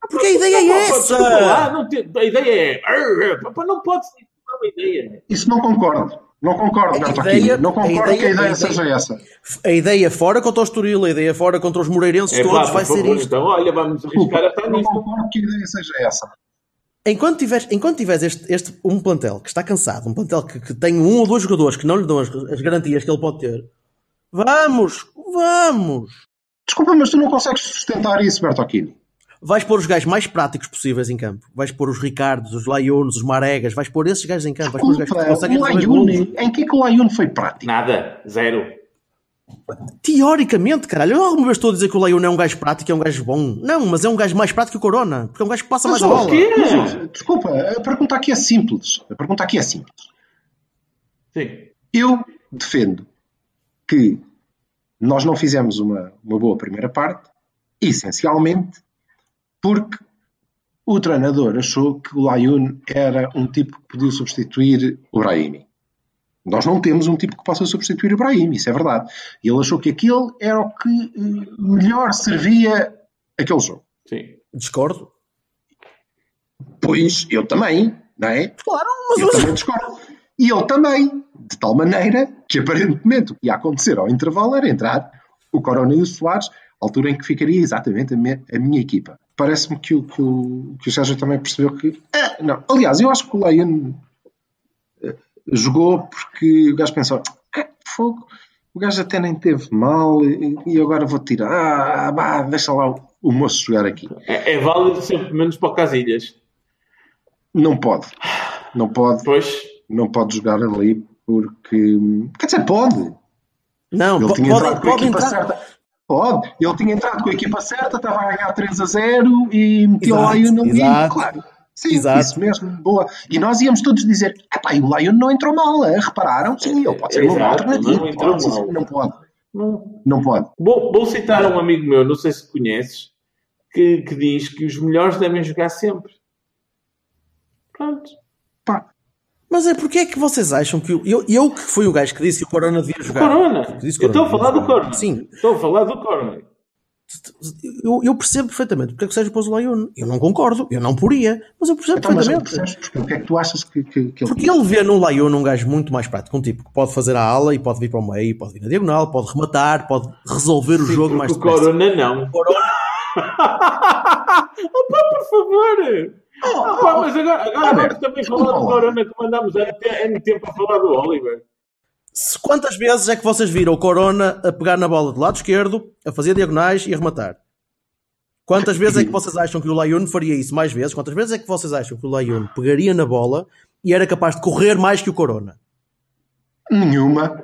Porque a ideia é Não, lá, essa. não te- a ideia é. Pá, Não pode ser uma ideia. Isso não concordo. Não concordo, A Aquino. Não a concordo ideia- que a ideia a ideia- seja essa. A ideia fora contra o Estoril, a ideia fora contra os Moreirenses É todos pá, vai ser favor, isto. Então, olha, vamos arriscar a estar Não nisto. concordo que a ideia seja essa. Enquanto tiveres, enquanto tiveres este, este- um plantel que está cansado, um plantel que, que tem um ou dois jogadores que não lhe dão as, as garantias que ele pode ter, vamos, vamos. Desculpa, mas tu não consegues sustentar isso, Berto Aquino. Vais pôr os gajos mais práticos possíveis em campo. Vais pôr os Ricardos, os Laiunos, os Maregas, vais pôr esses gajos em campo. Vais pôr os gajos que conseguem o golos. em que é que o Layune foi prático? Nada, zero. Teoricamente, caralho, eu alguma vez estou a dizer que o Laiun é um gajo prático, é um gajo bom. Não, mas é um gajo mais prático que o Corona, porque é um gajo que passa mais a Mas, ó, bola. quê? mas, desculpa, a pergunta aqui é simples. A pergunta aqui é simples. Sim. Eu defendo que nós não fizemos uma, uma boa primeira parte, essencialmente porque o treinador achou que o Layun era um tipo que podia substituir o Brahimi. Nós não temos um tipo que possa substituir o Brahimi, isso é verdade. E ele achou que aquele era o que eh, melhor servia aquele jogo. Sim. Discordo. Pois eu também, não é? Claro, mas Eu também discordo. E ele também, de tal maneira que aparentemente o que ia acontecer ao intervalo era entrar o Corona e o Soares, altura em que ficaria exatamente a minha, a minha equipa. Parece-me que o, que, o, que o Sérgio também percebeu que. Ah, não. Aliás, eu acho que o Leon eh, jogou porque o gajo pensou: ah, fogo, o gajo até nem teve mal e, e agora vou tirar. Ah, bah, deixa lá o, o moço jogar aqui. É, é válido sempre menos para o Casilhas. Não pode. Não pode. Pois. não pode jogar ali porque. Quer dizer, pode. Não, Ele pode, pode entrar. certa. Pode. Ele tinha entrado com a equipa certa, estava a ganhar 3 a 0 e meteu Exato, o Lion ali. exato. Claro. Sim, Exato. isso mesmo. Boa. E nós íamos todos dizer: epá, o Lion não entrou mal, eh? repararam? Sim, ele pode ser uma Exato, alternativa. não entrou Pode, mal. não pode. Não. Não pode. Vou, vou citar um amigo meu, não sei se conheces, que, que diz que os melhores devem jogar sempre. Pronto. Mas é porque é que vocês acham que. o- Eu, eu que fui o gajo que disse que o Corona devia jogar. Corona. Disse Eu estou a Corona falar do. Corona. Sim, Estou a falar do Corona. eu, eu percebo perfeitamente porque é que o Sérgio pôs o Laione. Eu não concordo, eu não poria, mas eu percebo então, mas perfeitamente. percebes porque, o que é que tu achas que, que, que ele Porque ele vê no Laione um gajo muito mais prático, um tipo que pode fazer a ala e pode vir para o meio, pode vir na diagonal, pode rematar, pode resolver o Sim, jogo porque mais o. Corona não. Corona- <laughs> Opa, por favor! Opa, mas agora, agora vamos Alberto, também desculpa falar do. Corona que mandámos há N tempo a falar do Oliver. Se- Quantas vezes é que vocês viram o Corona a pegar na bola do lado esquerdo, a fazer diagonais e a rematar? Quantas vezes é que vocês acham que o Laione faria isso mais vezes? Quantas vezes é que vocês acham que o Laione pegaria na bola e era capaz de correr mais que o Corona? Nenhuma.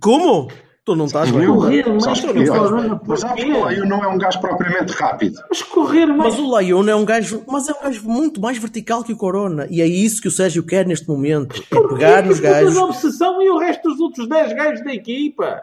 Como? Tu não estás bem. Correr mais que o Corona, Mas sabes que o Laiu não é um gajo propriamente rápido. Mas correr mais. Mas o Laione é um gajo, mas é um gajo muito mais vertical que o Corona. E é isso que o Sérgio quer neste momento. É pegar nos gajos. a obsessão e o resto dos outros 10 gajos da equipa.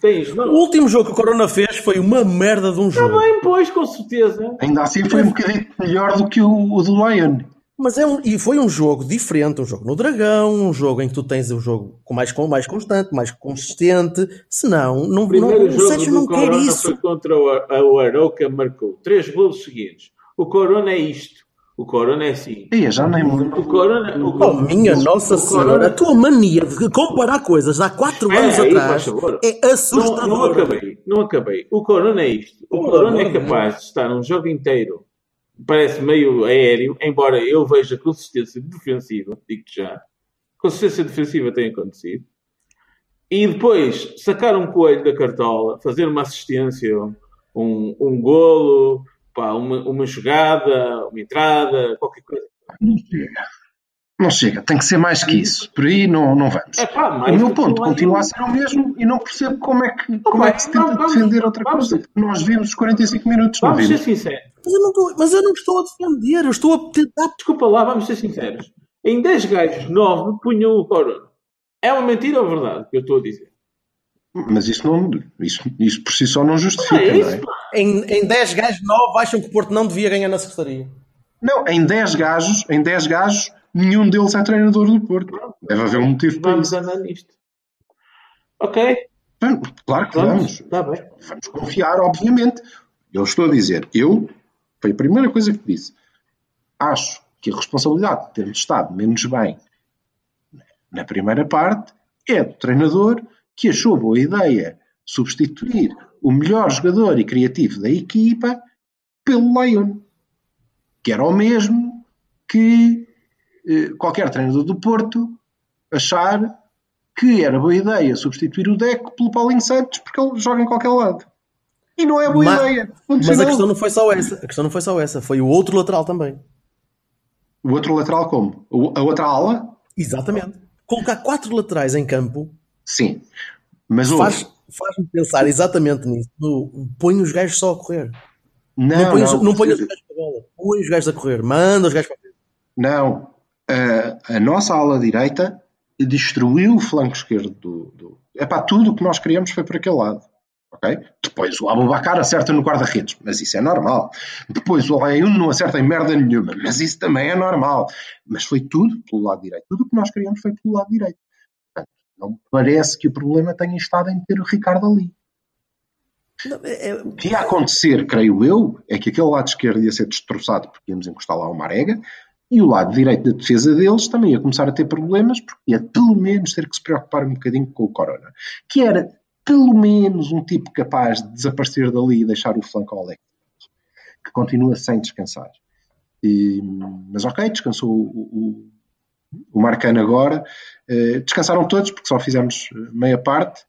Tens, O último jogo que o Corona fez foi uma merda de um Está jogo. bem, pois, com certeza. Ainda assim foi um bocadinho melhor do que o, o do Lion. Mas é um, e foi um jogo diferente, um jogo no Dragão, um jogo em que tu tens o jogo com mais, com mais constante, mais consistente. Senão, não, O não, primeiro o jogo Sérgio do não quer Corona isso. foi contra o, o Arauca, marcou três golos seguidos. O Corona é isto. O Corona é assim. Ei, já nem me lembro. O Corona... O, Oh, minha Nossa o Senhora, Corona- a tua mania de comparar coisas de há 4 É, anos aí, atrás é Não, não assustador. acabei, não acabei. O Corona é isto. O Pelo Corona é capaz de estar um jogo inteiro, parece meio aéreo, embora eu veja consistência defensiva, digo-te já. Consistência defensiva tem acontecido. E depois sacar um coelho da cartola, fazer uma assistência, um, um golo, pá, uma, uma jogada, uma entrada, qualquer coisa. Não chega. Não chega, tem que ser mais que isso. Por aí não, não vamos. É pá, O meu ponto continua a ser o mesmo e não percebo como é que, como é que se tenta vamos- defender outra vamos- coisa. Nós vimos os 45 minutos, não Vamos ser sinceros. Mas eu, não estou, mas eu não estou a defender, eu estou a tentar. Desculpa lá, vamos ser sinceros. Em 10 gajos, 9 punham o Corona. É uma mentira ou verdade que eu estou a dizer? Mas isso, não, isso, isso por si só não justifica, é não isso, é? pá. Em, em 10 gajos 9 acham que o Porto não devia ganhar na secretaria. Não, em 10 gajos, em 10 gajos, nenhum deles é treinador do Porto. Deve haver um motivo para Vamos isso. andar nisto. Ok, Bem, Claro que vamos. vamos. Bem. Vamos confiar, obviamente. Eu estou a dizer, eu, foi a primeira coisa que disse. Acho que a responsabilidade de termos estado menos bem na primeira parte é do treinador que achou boa ideia substituir o melhor jogador e criativo da equipa pelo Lion, que era o mesmo que qualquer treinador do Porto achar que era boa ideia substituir o Deco pelo Paulinho Santos porque ele joga em qualquer lado. E não é boa Ma- ideia. Mas a questão não foi só essa. A questão não foi só essa. Foi o outro lateral também. O outro lateral como? A outra ala? Exatamente. Colocar quatro laterais em campo Sim. Mas faz- faz-me pensar exatamente nisso. Põe os gajos só a correr. não, Não, põe, os- não, não põe os gajos para a bola. Põe os gajos a correr. Manda os gajos para a frente. Não. A, a nossa ala direita destruiu o flanco esquerdo do. do... Epá, tudo o que nós queríamos foi para aquele lado. ok? Depois o Abubacar acerta no guarda-redes, mas isso é normal. Depois o Ayun não acerta em merda nenhuma, mas isso também é normal. Mas foi tudo pelo lado direito. Tudo o que nós queríamos foi pelo lado direito. Portanto, não me parece que o problema tenha estado em ter o Ricardo ali. Não, é- é- O que ia acontecer, creio eu, é que aquele lado esquerdo ia ser destroçado porque íamos encostar lá o Marega e o lado direito da defesa deles também ia começar a ter problemas porque ia pelo menos ter que se preocupar um bocadinho com o Corona, que era pelo menos um tipo capaz de desaparecer dali e deixar o flanco ao Alex, que continua sem descansar. E, mas ok, descansou o, o, o Marcano agora. Eh, descansaram todos porque só fizemos eh, meia parte.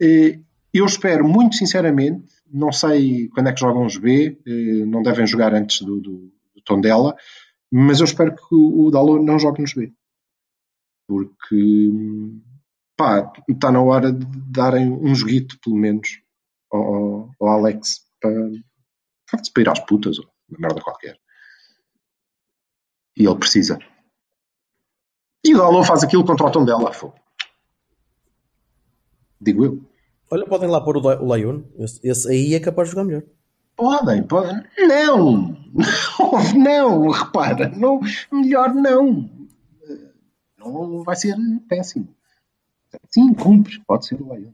Eh, eu espero, muito sinceramente, não sei quando é que jogam os B, não devem jogar antes do, do, do Tondela, mas eu espero que o, o Dalot não jogue nos B. Porque, pá, está na hora de darem um joguito, pelo menos, ao, ao- Alex, para, para ir às putas, ou uma merda qualquer. E ele precisa. E o Dalot faz aquilo contra o Tondela, fogo. Digo eu. Olha, podem lá pôr o, o. Esse, esse aí é capaz de jogar melhor. Podem, podem. Não! Não, repara, não, melhor não. Não vai ser péssimo. Sim, cumpre, pode ser o Leão.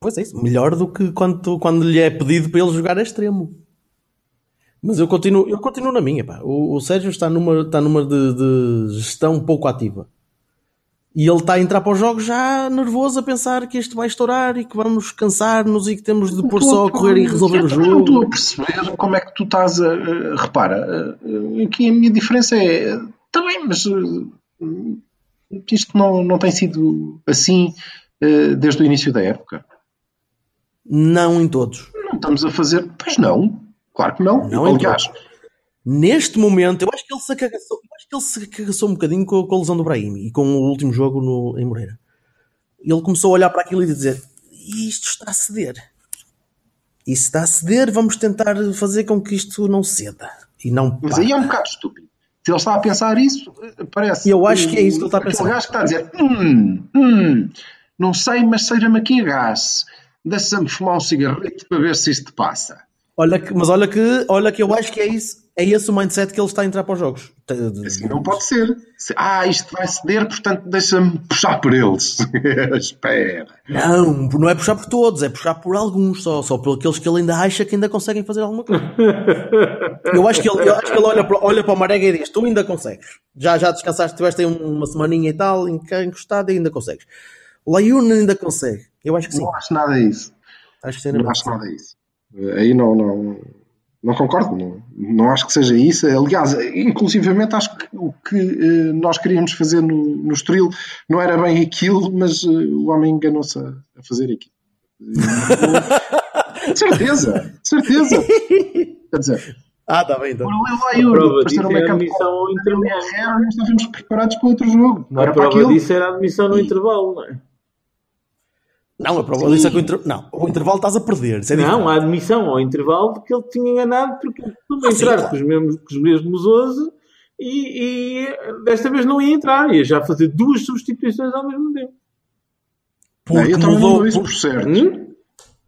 Pois é isso. Melhor do que quando, quando lhe é pedido para ele jogar a extremo. Mas eu continuo, eu continuo na minha. Pá. O, o Sérgio está numa, está numa de, de gestão pouco ativa. E ele está a entrar para os jogos já nervoso a pensar que isto vai estourar e que vamos cansar-nos e que temos de pôr só a correr e resolver o Eu também Não estou jogo. a perceber como é que tu estás a. repara, aqui a minha diferença é. Está bem, mas. eh, Isto não, não tem sido assim eh, desde o início da época. Não em todos. Não estamos a fazer. Pois não, claro que não. Não em Aliás, Neste momento, eu acho que ele se cagaçou, eu acho que ele se cagaçou um bocadinho com, com a lesão do Brahim e com o último jogo no, em Moreira. Ele começou a olhar para aquilo e dizer: Isto está a ceder. E se está a ceder, vamos tentar fazer com que isto não ceda. E não Mas aí é um bocado estúpido. Se ele está a pensar isso, eh, parece. Eu acho que é isso que ele está a pensar. gajo que está a dizer: hum, hum, não sei, mas cheira-me aqui a gás. Deixa-me fumar um cigarrito para ver se isto passa. Olha que, mas olha que, olha que eu acho que é isso. É esse o mindset que ele está a entrar para os jogos. Assim não pode ser. Se- Ah, isto vai ceder, portanto deixa-me puxar por eles. <laughs> Espera. Não, não é puxar por todos, é puxar por alguns só, só por aqueles que ele ainda acha que ainda conseguem fazer alguma coisa. <laughs> Eu acho que ele, eu acho que ele olha, para, olha para o Marega e diz: Tu ainda consegues. Já, já descansaste, tiveste aí uma semaninha e tal, encostado e ainda consegues. O Layun ainda consegue. Eu acho que sim. Não acho nada disso. Acho que Não acho nada disso. Aí não, não, não concordo. Não, não acho que seja isso. Aliás, inclusivamente acho que o que eh, nós queríamos fazer no, no Estoril não era bem aquilo, mas eh, o homem enganou-se a, a fazer aquilo. <laughs> De certeza, de certeza. Quer dizer, Ah, está bem então. lá eu, prova disso um é a admissão ao intervalo. Nós estávamos preparados para outro jogo. Não A era para prova disso era a admissão no intervalo, não é? Não, a prova disso é que o, inter... não, o intervalo estás a perder. É Não, a admissão ao intervalo de que ele tinha enganado porque ele costuma Ah, sim, entrar claro. com, os mesmos, com os mesmos 11 e, e desta vez não ia entrar, ia já fazer duas substituições ao mesmo tempo. Não, Porque eu não mudou. dou isso por- por certo. Hum?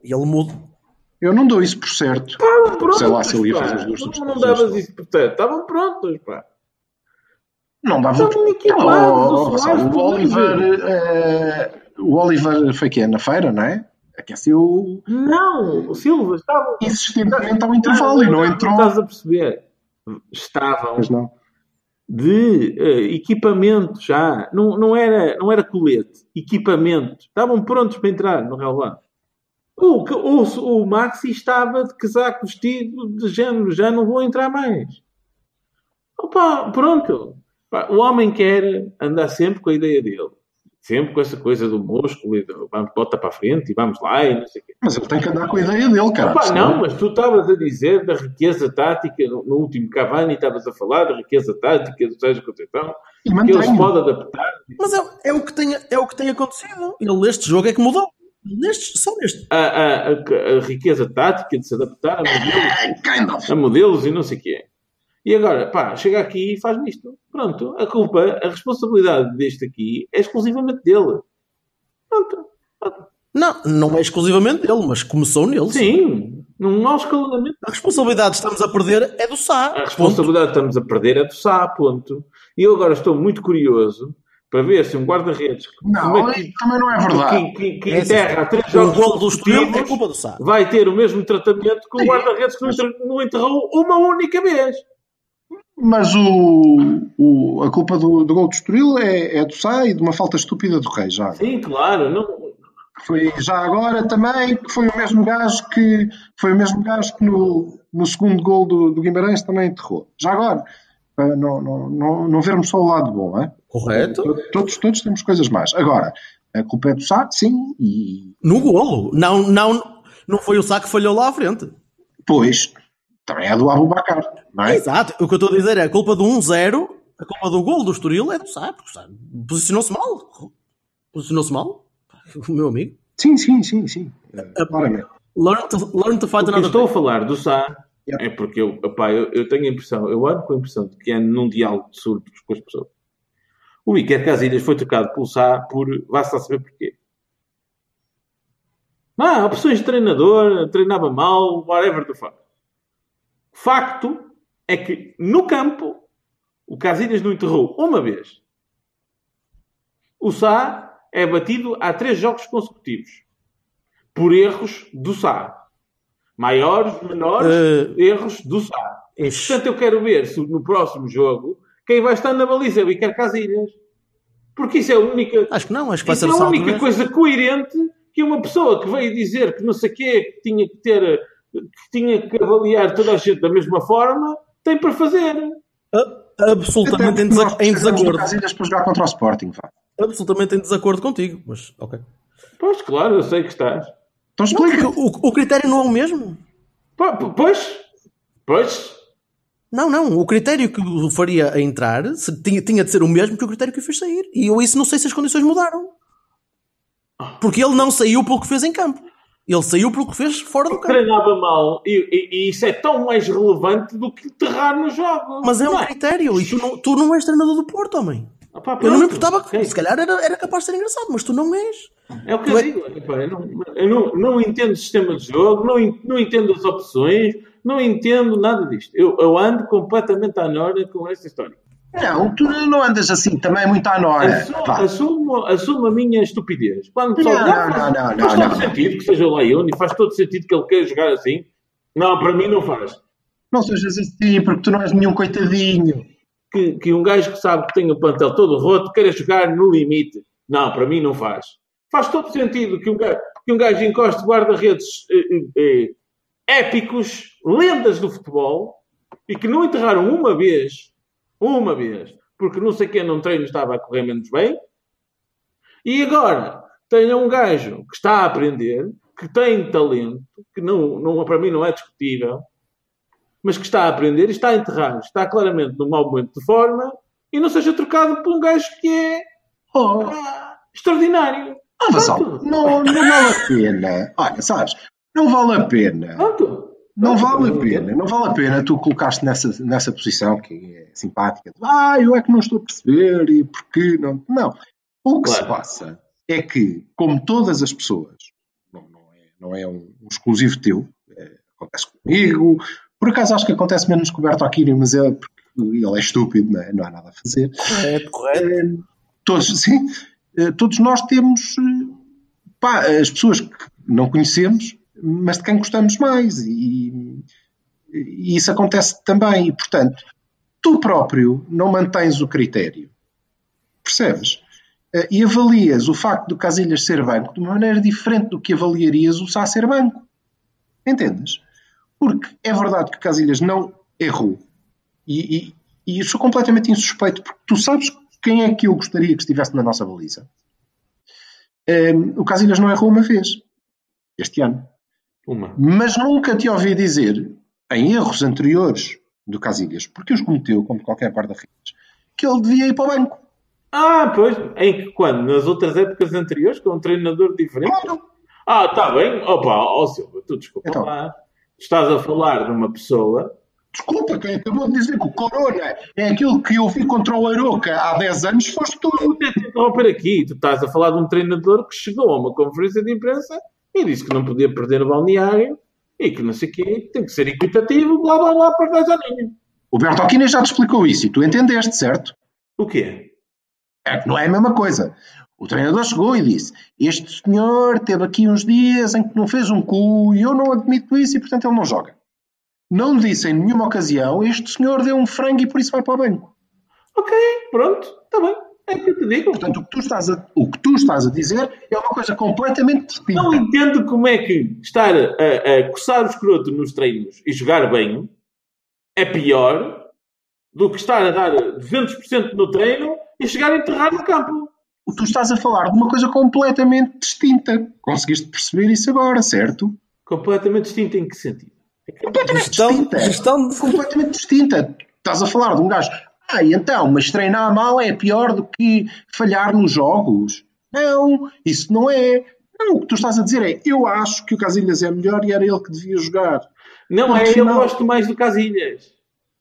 Ele mudou. Eu não dou isso por certo. Estavam prontos, Sei lá se ele ia fazer as duas Não- Não substituições. davas isso por certo. Estavam prontos, pá. Não dava. Estavam equipados, Oh, o oh, Oliver, o Oliver foi que na feira, não é? Aqueceu Não, o Silva estava. insistentemente ao intervalo e não entrou. Estás a perceber? Estavam Mas não. de eh, equipamento já. Não, não, era, não era colete, equipamento. Estavam prontos para entrar no relevado. O, que- o, o Maxi estava de casaco vestido de género, já não vou entrar mais. Opa, pronto. O homem quer andar sempre com a ideia dele. Sempre com essa coisa do músculo e do vamos, bota para a frente e vamos lá e não sei o quê. Mas ele tem que andar com a ideia dele, cara. Opa, não, mas tu estavas a dizer da riqueza tática, no, no último Cavani estavas a falar da riqueza tática do Sérgio Conceição, que ele se mantenho. pode adaptar. Mas é, é, o que tem, é o que tem acontecido. Ele neste jogo é que mudou. Neste, só neste. A, a, a, a riqueza tática de se adaptar a modelos, Kind of. a modelos e não sei o quê. E agora, pá, chega aqui e faz isto. Pronto, a culpa, a responsabilidade deste aqui é exclusivamente dele. Pronto. Não, não é exclusivamente dele, mas começou nele. Sim, num mau escalonamento. A responsabilidade que estamos a perder é do Sá. A responsabilidade que estamos a perder é do Sá, ponto. E eu agora estou muito curioso para ver se um guarda-redes que, Não, é que, também não é verdade. que, que, que É assim, enterra três O jogos gol do Estoril é culpa do Sá. vai ter o mesmo tratamento que o guarda-redes que não enterrou uma única vez. Mas o, o- a culpa do, do gol do Estoril é, é do Sá e de uma falta estúpida do Rei, já. Sim, claro. Não, Foi já agora também que foi o mesmo gajo que foi o mesmo gajo que no, no segundo gol do, do Guimarães também enterrou. Já agora, para não, não, não, não vermos só o lado bom, é? Correto? Todos, todos temos coisas más. Agora, a culpa é do Sá, sim, e No golo. Não, não, não foi o Sá que falhou lá à frente. depois também é do Abubacar, não é? Exato. O que eu estou a dizer é a culpa do 1-0, a culpa do gol do Estoril é do Sá. Porque o Sá posicionou-se mal. Posicionou-se mal. O meu amigo. Sim, sim, sim, sim. É, Claramente. Learn to, learn to fight another estou a falar do Sá Yeah. é porque eu, epá, eu, eu tenho a impressão, eu ando com a impressão de que é num diálogo de surdos com as pessoas. O Iker Casilhas foi tocado pelo Sá por vá-se lá saber porquê. Ah, opções de treinador, treinava mal, whatever the fuck. Facto é que no campo o Casilhas não enterrou uma vez. O Sá é batido há três jogos consecutivos por erros do Sá. Maiores, menores, Eh, erros do Sá. Ixi. Portanto, eu quero ver se no próximo jogo quem vai estar na baliza é o Iker Casilhas. Porque isso é a única, Acho que não, acho que isso é a única mesmo. coisa coerente que uma pessoa que veio dizer que não sei o quê, que tinha que ter, que tinha que avaliar toda a gente da mesma forma, tem para fazer. A- Absolutamente em, Até porque nós desa- em desacordo. Casilhas para jogar contra o Sporting, vá. Absolutamente em desacordo contigo. Mas, ok. Pois, claro, eu sei que estás. Então Não, explica. o, o critério não é o mesmo. Po- po- Pois, pois, Não, não. O critério que o faria entrar se- tinha, tinha de ser o mesmo que o critério que o fez sair. E eu isso não sei se as condições mudaram. Porque ele não saiu pelo que fez em campo. Ele saiu pelo que fez fora do campo. treinava mal e, e- e isso é tão mais relevante do que enterrar no jogo. Mas é um Não critério. E tu não, tu não és treinador do Porto, homem. Ah, pá, Eu não me importava que Ok. se calhar era, era capaz de ser engraçado, mas tu não és. É o que Tu eu é- digo. epá, Eu, não, eu não, não entendo o sistema de jogo, não, não entendo as opções, não entendo nada disto. Eu, eu ando completamente à nora com esta história. Não, tu não andas assim também muito à nora. Assumo, assumo, assumo a minha estupidez. Quando Não, não, "Ah, faz, não, não, faz não, todo não. sentido que seja o Leone, faz todo sentido que ele queira jogar assim. Não, para mim não faz. Não sejas assim, porque tu não és nenhum coitadinho. Que, que um gajo que sabe que tem o plantel todo roto queira jogar no limite. Não, para mim não faz. Faz todo sentido que um gajo, que um gajo encoste guarda-redes eh, eh, eh, épicos, lendas do futebol, e que não enterraram uma vez, uma vez, porque não sei quem num treino estava a correr menos bem, e agora tenha um gajo que está a aprender, que tem talento, que não, não, para mim não é discutível, mas que está a aprender e está a enterrar, está claramente num mau momento de forma, e não seja trocado por um gajo que é Oh, ah, extraordinário. ah, Vassal, Pronto. não, não vale a pena. Olha, sabes, não vale a pena. Pronto. Não vale a pena, não vale a pena tu colocaste nessa, nessa posição que é simpática. Ah, eu é que não estou a perceber e porquê não. Não. O que se Claro. passa é que, como todas as pessoas, não, não é, não é um, um exclusivo teu, é, acontece comigo, por acaso acho que acontece menos com o Berto Aquino, mas é porque ele é estúpido, não, é? não há nada a fazer. Correto, correto. Todos, sim, eh, todos nós temos eh, pá, as pessoas que não conhecemos, mas de quem gostamos mais. E, e isso acontece também. E, portanto, tu próprio não mantens o critério. Percebes? Eh, E avalias o facto do Casilhas ser banco de uma maneira diferente do que avaliarias o Sá ser banco. Entendes? Porque é verdade que o Casilhas não errou. E, e, e sou completamente insuspeito, porque tu sabes quem é que eu gostaria que estivesse na nossa baliza. Ehm, o Casilhas não errou uma vez, este ano. Uma. Mas nunca te ouvi dizer, em erros anteriores do Casilhas, porque os cometeu, como qualquer guarda-redes, que ele devia ir para o banco. Ah, pois. Em que quando? Nas outras épocas anteriores, com um treinador diferente? Claro. Ah, está bem. Opa, ó Silva, tu desculpa Então. lá. Estás a falar de uma pessoa Desculpa, quem acabou de dizer que o Corona é aquilo que eu vi contra o Aroca há 10 anos, foste tu. Interromper aqui. Tu estás a falar de um treinador que chegou a uma conferência de imprensa e disse que não podia perder o balneário e que não sei o quê, tem que ser equitativo, blá blá blá, para dar janinha. O Berto Aquino já te explicou isso e tu entendeste, certo? O quê? É que não é a mesma coisa. O treinador chegou e disse: Este senhor teve aqui uns dias em que não fez um cu e eu não admito isso e portanto ele não joga. Não disse em nenhuma ocasião: Este senhor deu um frango e por isso vai para o banco. Ok, pronto, está bem. É o que eu te digo. Portanto, o que tu estás a, o que tu estás a dizer é uma coisa completamente distinta. Não entendo como é que estar a, a coçar o escroto nos treinos e jogar bem é pior do que estar a dar 200% no treino e chegar a enterrar no campo. Tu estás a falar de uma coisa completamente distinta. Conseguiste perceber isso agora, certo? Completamente distinto em que sentido? Completamente Gestão, distinta. gestão de... completamente distinta. Estás a falar de um gajo. Ah, então, mas treinar mal é pior do que falhar nos jogos. Não, isso não é. Não, o que tu estás a dizer é: eu acho que o Casilhas é melhor e era ele que devia jogar. Não, Porque é, eu gosto mais do Casilhas.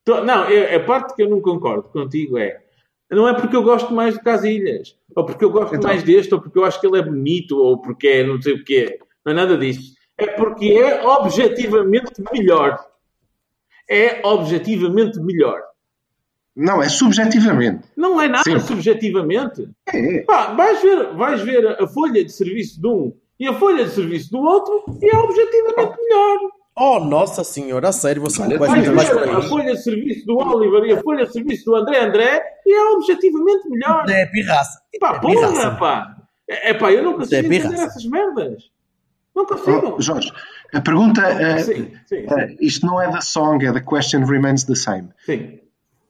Não, a parte que eu não concordo contigo é. Não é porque eu gosto mais do Casilhas, ou porque eu gosto Então. mais deste, ou porque eu acho que ele é bonito, ou porque é não sei o quê. Não é nada disso. É porque é objetivamente melhor. É objetivamente melhor. Não, é subjetivamente. Não é nada Sim. subjetivamente. É. Pá, vais, ver, vais ver a folha de serviço de um e a folha de serviço do outro e é objetivamente melhor. Oh, nossa senhora, a sério, você Olha, Vais muito mais ver a folha de serviço do Oliver e a folha de serviço do André André e é objetivamente melhor. É pirraça. Pá, É porra, pirraça. pá. É, é pá, eu não consigo é entender pirraça. essas merdas. Não consigo. Oh, Jorge, a pergunta é. Sim, sim, é, isto não é da song, é da question remains the same. sim.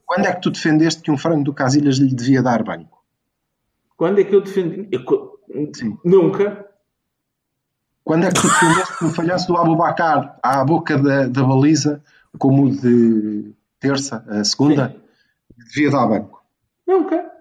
Quando é que tu defendeste que um frango do Casilhas lhe devia dar banco? Quando é que eu defendi? Eu Sim. Nunca. Quando é que tu defendeste que um falhanço do Abubacar à boca da, da baliza, como o de terça, a segunda, devia dar banco? Nunca.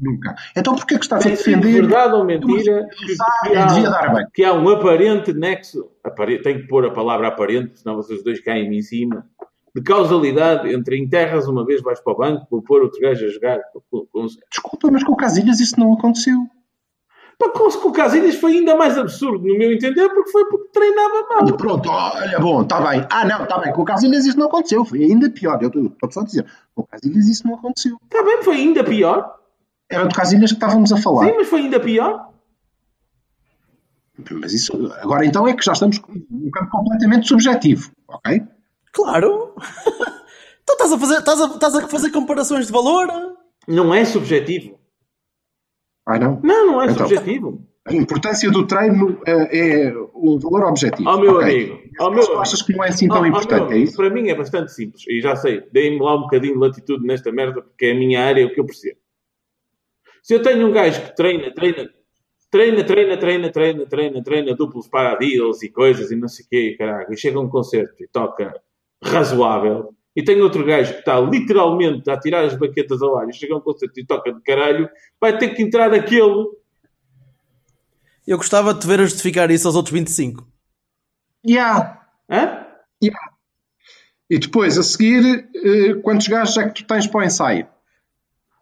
Nunca. Então porquê que estás a Tem defender verdade ou mentira que, que há, devia dar banco? que há um aparente nexo. apare- Tenho que pôr a palavra aparente, senão vocês dois caem em cima. De causalidade entre enterras uma vez vais para o banco, vou pôr outro gajo a jogar. Com, com, Desculpa, mas com o Casilhas isso não aconteceu. Pá, com, com o Casilhas foi ainda mais absurdo, no meu entender, porque foi porque treinava mal. Pronto, olha, bom, está bem. Ah, não, está bem, com o Casilhas isso não aconteceu. Foi ainda pior. Eu estou estou só a dizer, com o Casilhas isso não aconteceu. Está bem, foi ainda pior. Era do Casilhas que estávamos a falar. Sim, mas foi ainda pior. Mas isso, agora então é que já estamos num campo completamente subjetivo, ok? Claro. Então estás a fazer, estás a, estás a fazer comparações de valor? Não é subjetivo. Ah, não? Não, não é Então. subjetivo. A importância do treino eh, é um valor objetivo. Ó meu ok? amigo, Mas meu achas que não é assim tão importante, meu, é isso? Para mim é bastante simples. E já sei, deem-me lá um bocadinho de latitude nesta merda, porque é a minha área, é o que eu percebo. Se eu tenho um gajo que treina, treina, treina, treina, treina, treina, treina, treina duplos paradiddles e coisas e não sei o quê, caralho, e chega a um concerto e toca razoável, e tem outro gajo que está literalmente a tirar as baquetas ao ar e chega a um concerto e toca de caralho, vai ter que entrar aquele. Eu gostava de te ver a justificar isso aos outros 25. Yeah. Hã? Yeah. E depois, a seguir, eh, quantos gajos é que tu tens para o ensaio?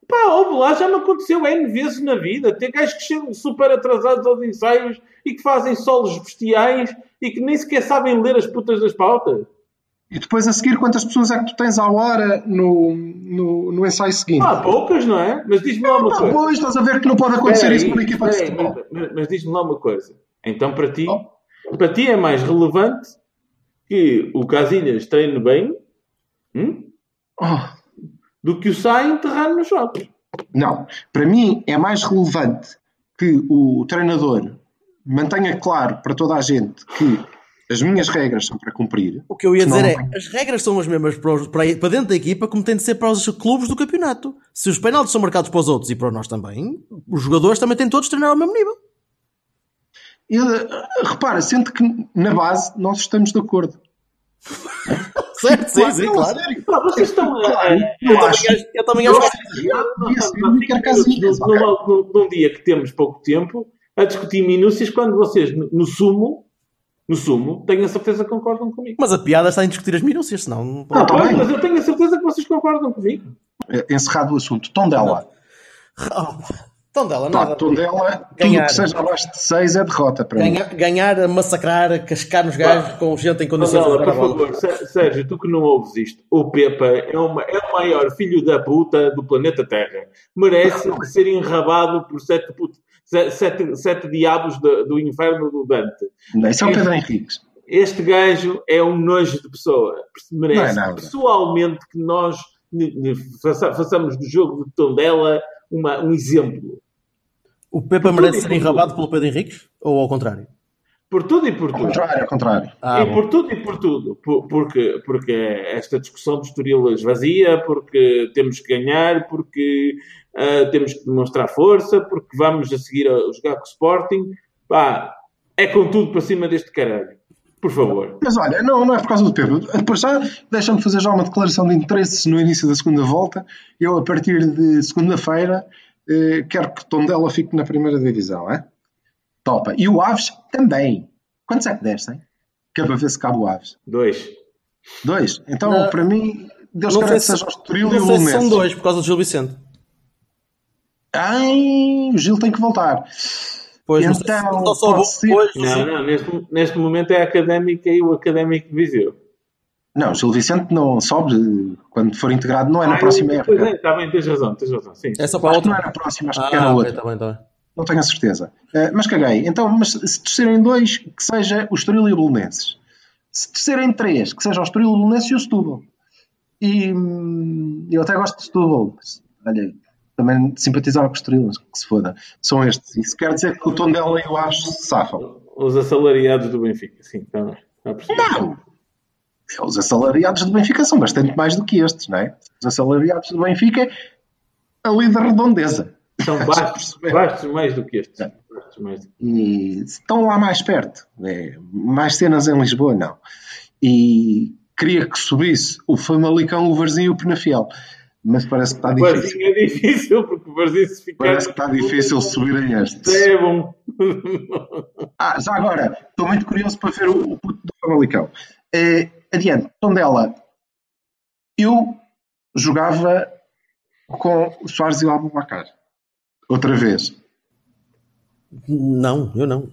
Pá, ouve lá, já me aconteceu N vezes na vida. Tem gajos que chegam super atrasados aos ensaios e que fazem solos bestiais e que nem sequer sabem ler as putas das pautas. E depois, a seguir, quantas pessoas é que tu tens à hora no, no, no ensaio seguinte? Há poucas, não é? Mas diz-me lá uma Ah, coisa. pois, estás a ver que não pode acontecer isso com uma equipa de futebol. mas, mas- mas diz-me lá uma coisa. Então, para ti, Oh. para ti é mais relevante que o Casilhas treine bem hum, Oh, do que o Sai enterrar nos jogos. não, para mim é mais relevante que o treinador mantenha claro para toda a gente que as minhas regras são para cumprir. O que eu ia dizer não é, as regras são as mesmas para, os- para, para dentro da equipa como tem de ser para os clubes do campeonato. Se os penaltis são marcados para os outros e para nós também, os jogadores também têm todos de treinar ao mesmo nível. E, eh, repara, sendo que na base nós estamos de acordo. <laughs> Certo? Sim, sim, Não, claro. sério. Pá, vocês estão a- Claro, eu acho. também acho- eu também acho que num, dia que temos pouco tempo a discutir minúcias quando vocês, no sumo, no sumo, tenho a certeza que concordam comigo. Mas a piada está em discutir as minúcias, senão... não- Não, tá Pois, bem. mas eu tenho a certeza que vocês concordam comigo. Eh, Encerrado o assunto. Tondela. Oh, então dela, Pá, nada. Tondela, tudo Ganhar. que seja abaixo de 6 é derrota para mim. Ganhar, ganhar, a massacrar, cascar nos gajos com gente em condições de Mandela, jogar a por favor, Sé- Sérgio, tu que não ouves isto, o Pepa é, uma, é o maior filho da puta do planeta Terra. Merece <laughs> ser enrabado por sete, put- se- sete, sete diabos do, do inferno do Dante. Esse é o Pedro Henriques. Este gajo é um nojo de pessoa. Merece Não é pessoalmente que nós faça- façamos do jogo de Tondela uma, um exemplo. O Pepa merece tudo ser enrabado pelo Pedro Henriques? Ou ao contrário? Por tudo e por Ao tudo. contrário, ao contrário. Ah, e bom. por tudo e por tudo. Por- porque, porque esta discussão do Estoril esvazia, porque temos que ganhar, porque ah, temos que demonstrar força, porque vamos a seguir a, jogar com o Sporting. Pá, é com tudo para cima deste caralho. Por favor. Mas olha, não, não é por causa do Pedro. Depois já deixa-me fazer já uma declaração de interesses no início da segunda volta. Eu, a partir de segunda-feira, eh, quero que Tondela fique na primeira divisão, é? Topa. E o Aves também. Quantos é que descem? Que é para ver se cabe o Aves. Dois. Dois. Então, Não. para mim, Deus sei que se, seja o Estoril e o são dois, por causa do Gil Vicente. Ai, o Gil tem que voltar. Pois, Então, não só ser- pois, Não, não, neste, neste momento é a Académica e o Académico de Viseu. Não, Gil Vicente não sobe quando for integrado, não é na Ah, próxima eu- Pois época. é, está bem, tens razão, tens razão. Sim. É só para a Acho que não outra. é na próxima, acho que é na Ah, ok, outra. está bem, está bem. Não tenho a certeza. Eh, mas caguei. Então, mas se descerem dois, que seja o Estoril e o Belenenses. Se descerem três, que seja o Estoril, o Belenenses e o Setúbal. E hum, eu até gosto de Setúbal. Olha, também simpatizava com o Estoril, mas que se foda. São estes. Isso quer dizer que o tom dela e o Acho se safam. Os assalariados do Benfica, sim, está. Está. Não! Os assalariados do Benfica são bastante mais do que estes, não é? Os assalariados do Benfica, ali da redondeza. São <laughs> bastos, mais do que estes. Mais do que- E estão lá mais perto. É, mais cenas em Lisboa, não. E queria que subisse o Famalicão, o Varzim e o Penafiel. Mas parece que está O difícil. Barzinho é difícil, porque o Barzinho se ficar. Parece que está difícil subirem estes. <laughs> É bom. Ah, já agora, estou muito curioso para ver o, o puto do Famalicão. Eh, adiante, Tondela. Eu jogava com o Soares e o Abubacar. Outra vez. Não, eu não.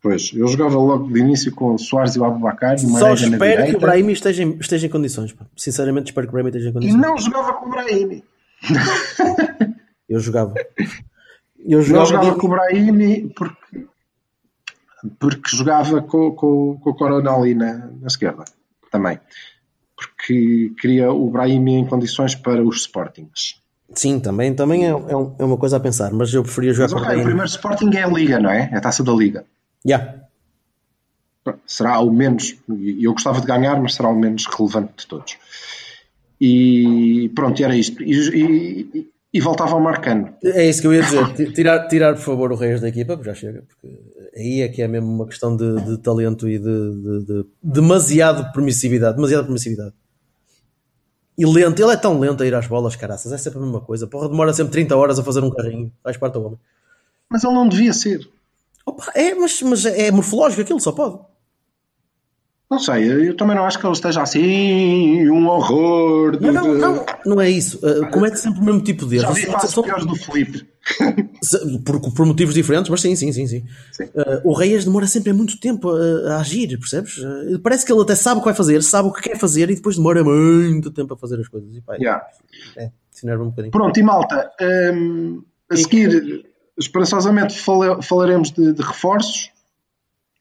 Pois, eu jogava logo de início com o Soares e o Abubacar. e Só espero que o Brahimi esteja em, esteja em condições. pá. Sinceramente, espero que o Brahimi esteja em E condições. não jogava com o Brahimi. <laughs> Eu jogava. Eu Não jogava. jogava de- com o Brahimi porque, porque jogava com, com, com o Corona ali na, na esquerda também. Porque queria o Brahimi em condições para os Sportings. Sim, também, também é, é um- é uma coisa a pensar, mas eu preferia jogar Mas com o ok, o Brahimi. primeiro Sporting é a Liga, não é? É a taça da Liga. Yeah. Será o menos, eu gostava de ganhar, mas será o menos relevante de todos. E pronto, era isto. E, e- e voltava ao Marcano. É isso que eu ia dizer. Ti- Tirar, tirar por favor, o Reis da equipa, porque já chega. Porque aí é que é mesmo uma questão de, de talento e de, de, de demasiado permissividade. Demasiada permissividade. E lento, ele é tão lento a ir às bolas, caraças. É sempre a mesma coisa. Porra, demora sempre 30 horas a fazer um carrinho. Faz parte do homem. Mas ele não devia ser. Opa, é, mas, mas é morfológico aquilo, só pode. Não sei, eu também não acho que ele esteja assim, um horror. de- Não, não, não, não é isso. Uh, comete sempre o mesmo tipo de Já erros. vi passos são- piores do Felipe. Por, por motivos diferentes, mas sim, sim, sim. sim. Sim. Uh, o Reis demora sempre muito tempo a, a agir, percebes? Uh, parece que ele até sabe o que vai fazer, sabe o que quer fazer e depois demora muito tempo a fazer as coisas. E pá, Yeah. é, se um bocadinho. Pronto, e malta, hum, a seguir, esperançosamente, fala- falaremos de, de reforços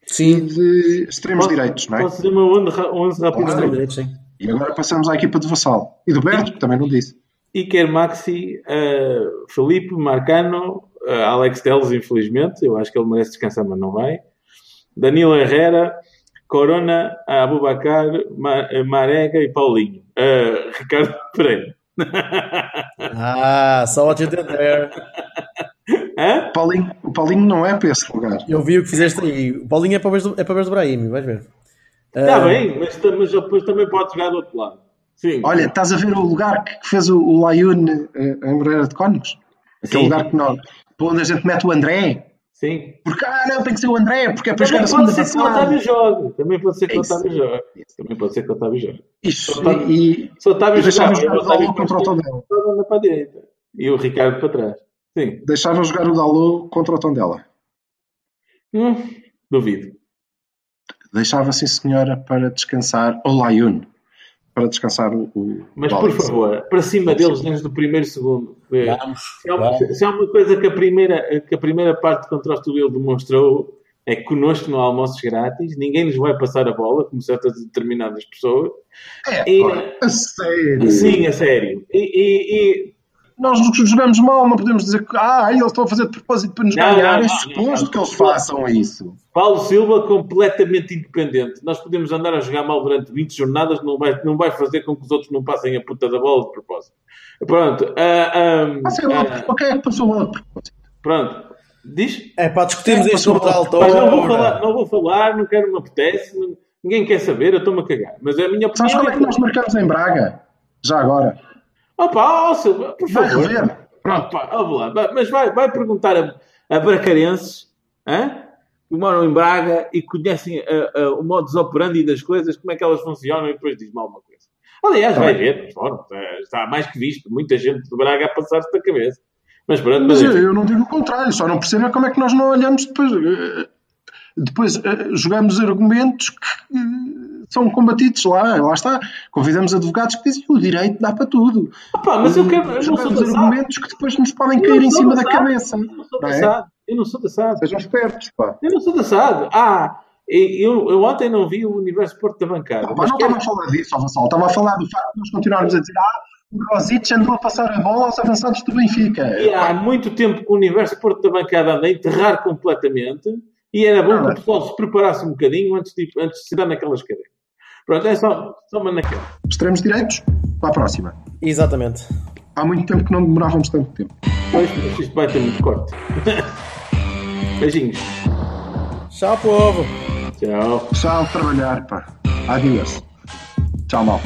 e Sim, de extremos direitos, não é? Posso dizer meu 11 11 extremo rapidamente? sim. E agora passamos à equipa de Vassal. E do Berto, que também não disse. Iker Maxi, uh, Felipe, Marcano, uh, Alex Teles, infelizmente. Eu acho que ele merece descansar, mas não vai. Danilo Herrera, Corona, Abubacar, Ma- uh, Marega e Paulinho. Uh, Ricardo Pereira. <laughs> Ah, só what you did there. Hã? O Paulinho, o Paulinho não é para esse lugar. Eu vi o que fizeste aí. O Paulinho é para ver do, é para ver do Brahim, vais ver. Está Ah, bem, mas, mas depois também pode jogar do outro lado. Sim. Olha, estás a ver o lugar que fez o, o Layun eh, em Moreira de Cónegos? Aquele Sim. lugar que nós, para onde a gente mete o André. Sim. Porque, ah, não, tem que ser o André, porque é para jogar Também a segunda pode ser que o divisão. Otávio jogue. Também pode ser que É o isso. Otávio jogue. Também pode ser que o Otávio jogue. Isso, Otávio- e, Se o Otávio e deixava jogar, jogar o Otávio contra o Tondela. anda para a direita. E o Ricardo para trás. Sim. Deixava jogar o Dalot contra o Tondela. Hum, duvido. Deixava, sim senhora, para descansar o Layun. Para descansar o, o Mas por favor, para cima deles desde o primeiro segundo. Vamos, Se há, vamos. se há uma coisa que a primeira, que a primeira parte contra o Estoril demonstrou é que connosco não há almoços grátis, ninguém nos vai passar a bola, como certas determinadas pessoas. É, E- a sério. Sim, a sério. E, e- e- Nós jogamos mal, não podemos dizer que ah, eles estão a fazer de propósito para nos Não, ganhar. não, é não, suposto não. que eles façam isso. Paulo Silva completamente independente. Nós podemos andar a jogar mal durante 20 jornadas, não vai, não vai fazer com que os outros não passem a puta da bola de propósito. Pronto. ah, ah, Ah, sei lá, para quem é que passou a bola de propósito? pronto. Diz? É pá, discutimos É, isto noutra não vou falar, não vou falar, não quero, me apetece, não- ninguém quer saber, eu estou-me a cagar. Mas a minha Sabes opinião quando é que nós marcamos em Braga? Já agora. Opa, ó Silva, por Vai favor. rever. Opa, ó, lá, vai- mas vai, vai perguntar a, a bracarenses hã? que moram em Braga e conhecem a- a- o modus operandi das coisas, como é que elas funcionam e depois diz-me alguma coisa. Aliás, Tá vai ver, mas, bom, eh, está mais que visto, muita gente de Braga a passar-se da cabeça. Mas pronto, Mas mas eu, eu não digo o contrário, só não percebo é como é que nós não olhamos depois. eh, Depois eh, jogamos argumentos que são combatidos lá, lá está. Convidamos advogados que dizem o direito dá para tudo. Opa, mas eu, quero, eu não sou argumentos que depois nos podem cair não em cima da cabeça. Eu não sou não da é? Eu não sou. Sejam espertos, pá. Eu não sou da SAD. Ah, eu, eu ontem não vi o Universo Porto da Bancada. Não, mas não quero- estava a falar disso, ó, Vassal. Estava a falar do facto de nós continuarmos a dizer ah, o Rosic andou a passar a bola aos avançados do Benfica. E há muito tempo que o Universo Porto da Bancada anda a enterrar completamente e era bom que o pessoal se preparasse um bocadinho antes de, antes de se dar naquelas cadeiras. Pronto, é só, só uma naquela. Extremos direitos, para a próxima. Exatamente. Há muito tempo que não demorávamos tanto tempo. Pois, isto vai ter muito corte. <laughs> Beijinhos. Tchau, povo. Tchau. Tchau, trabalhar, pá. Adiós. Tchau, mal.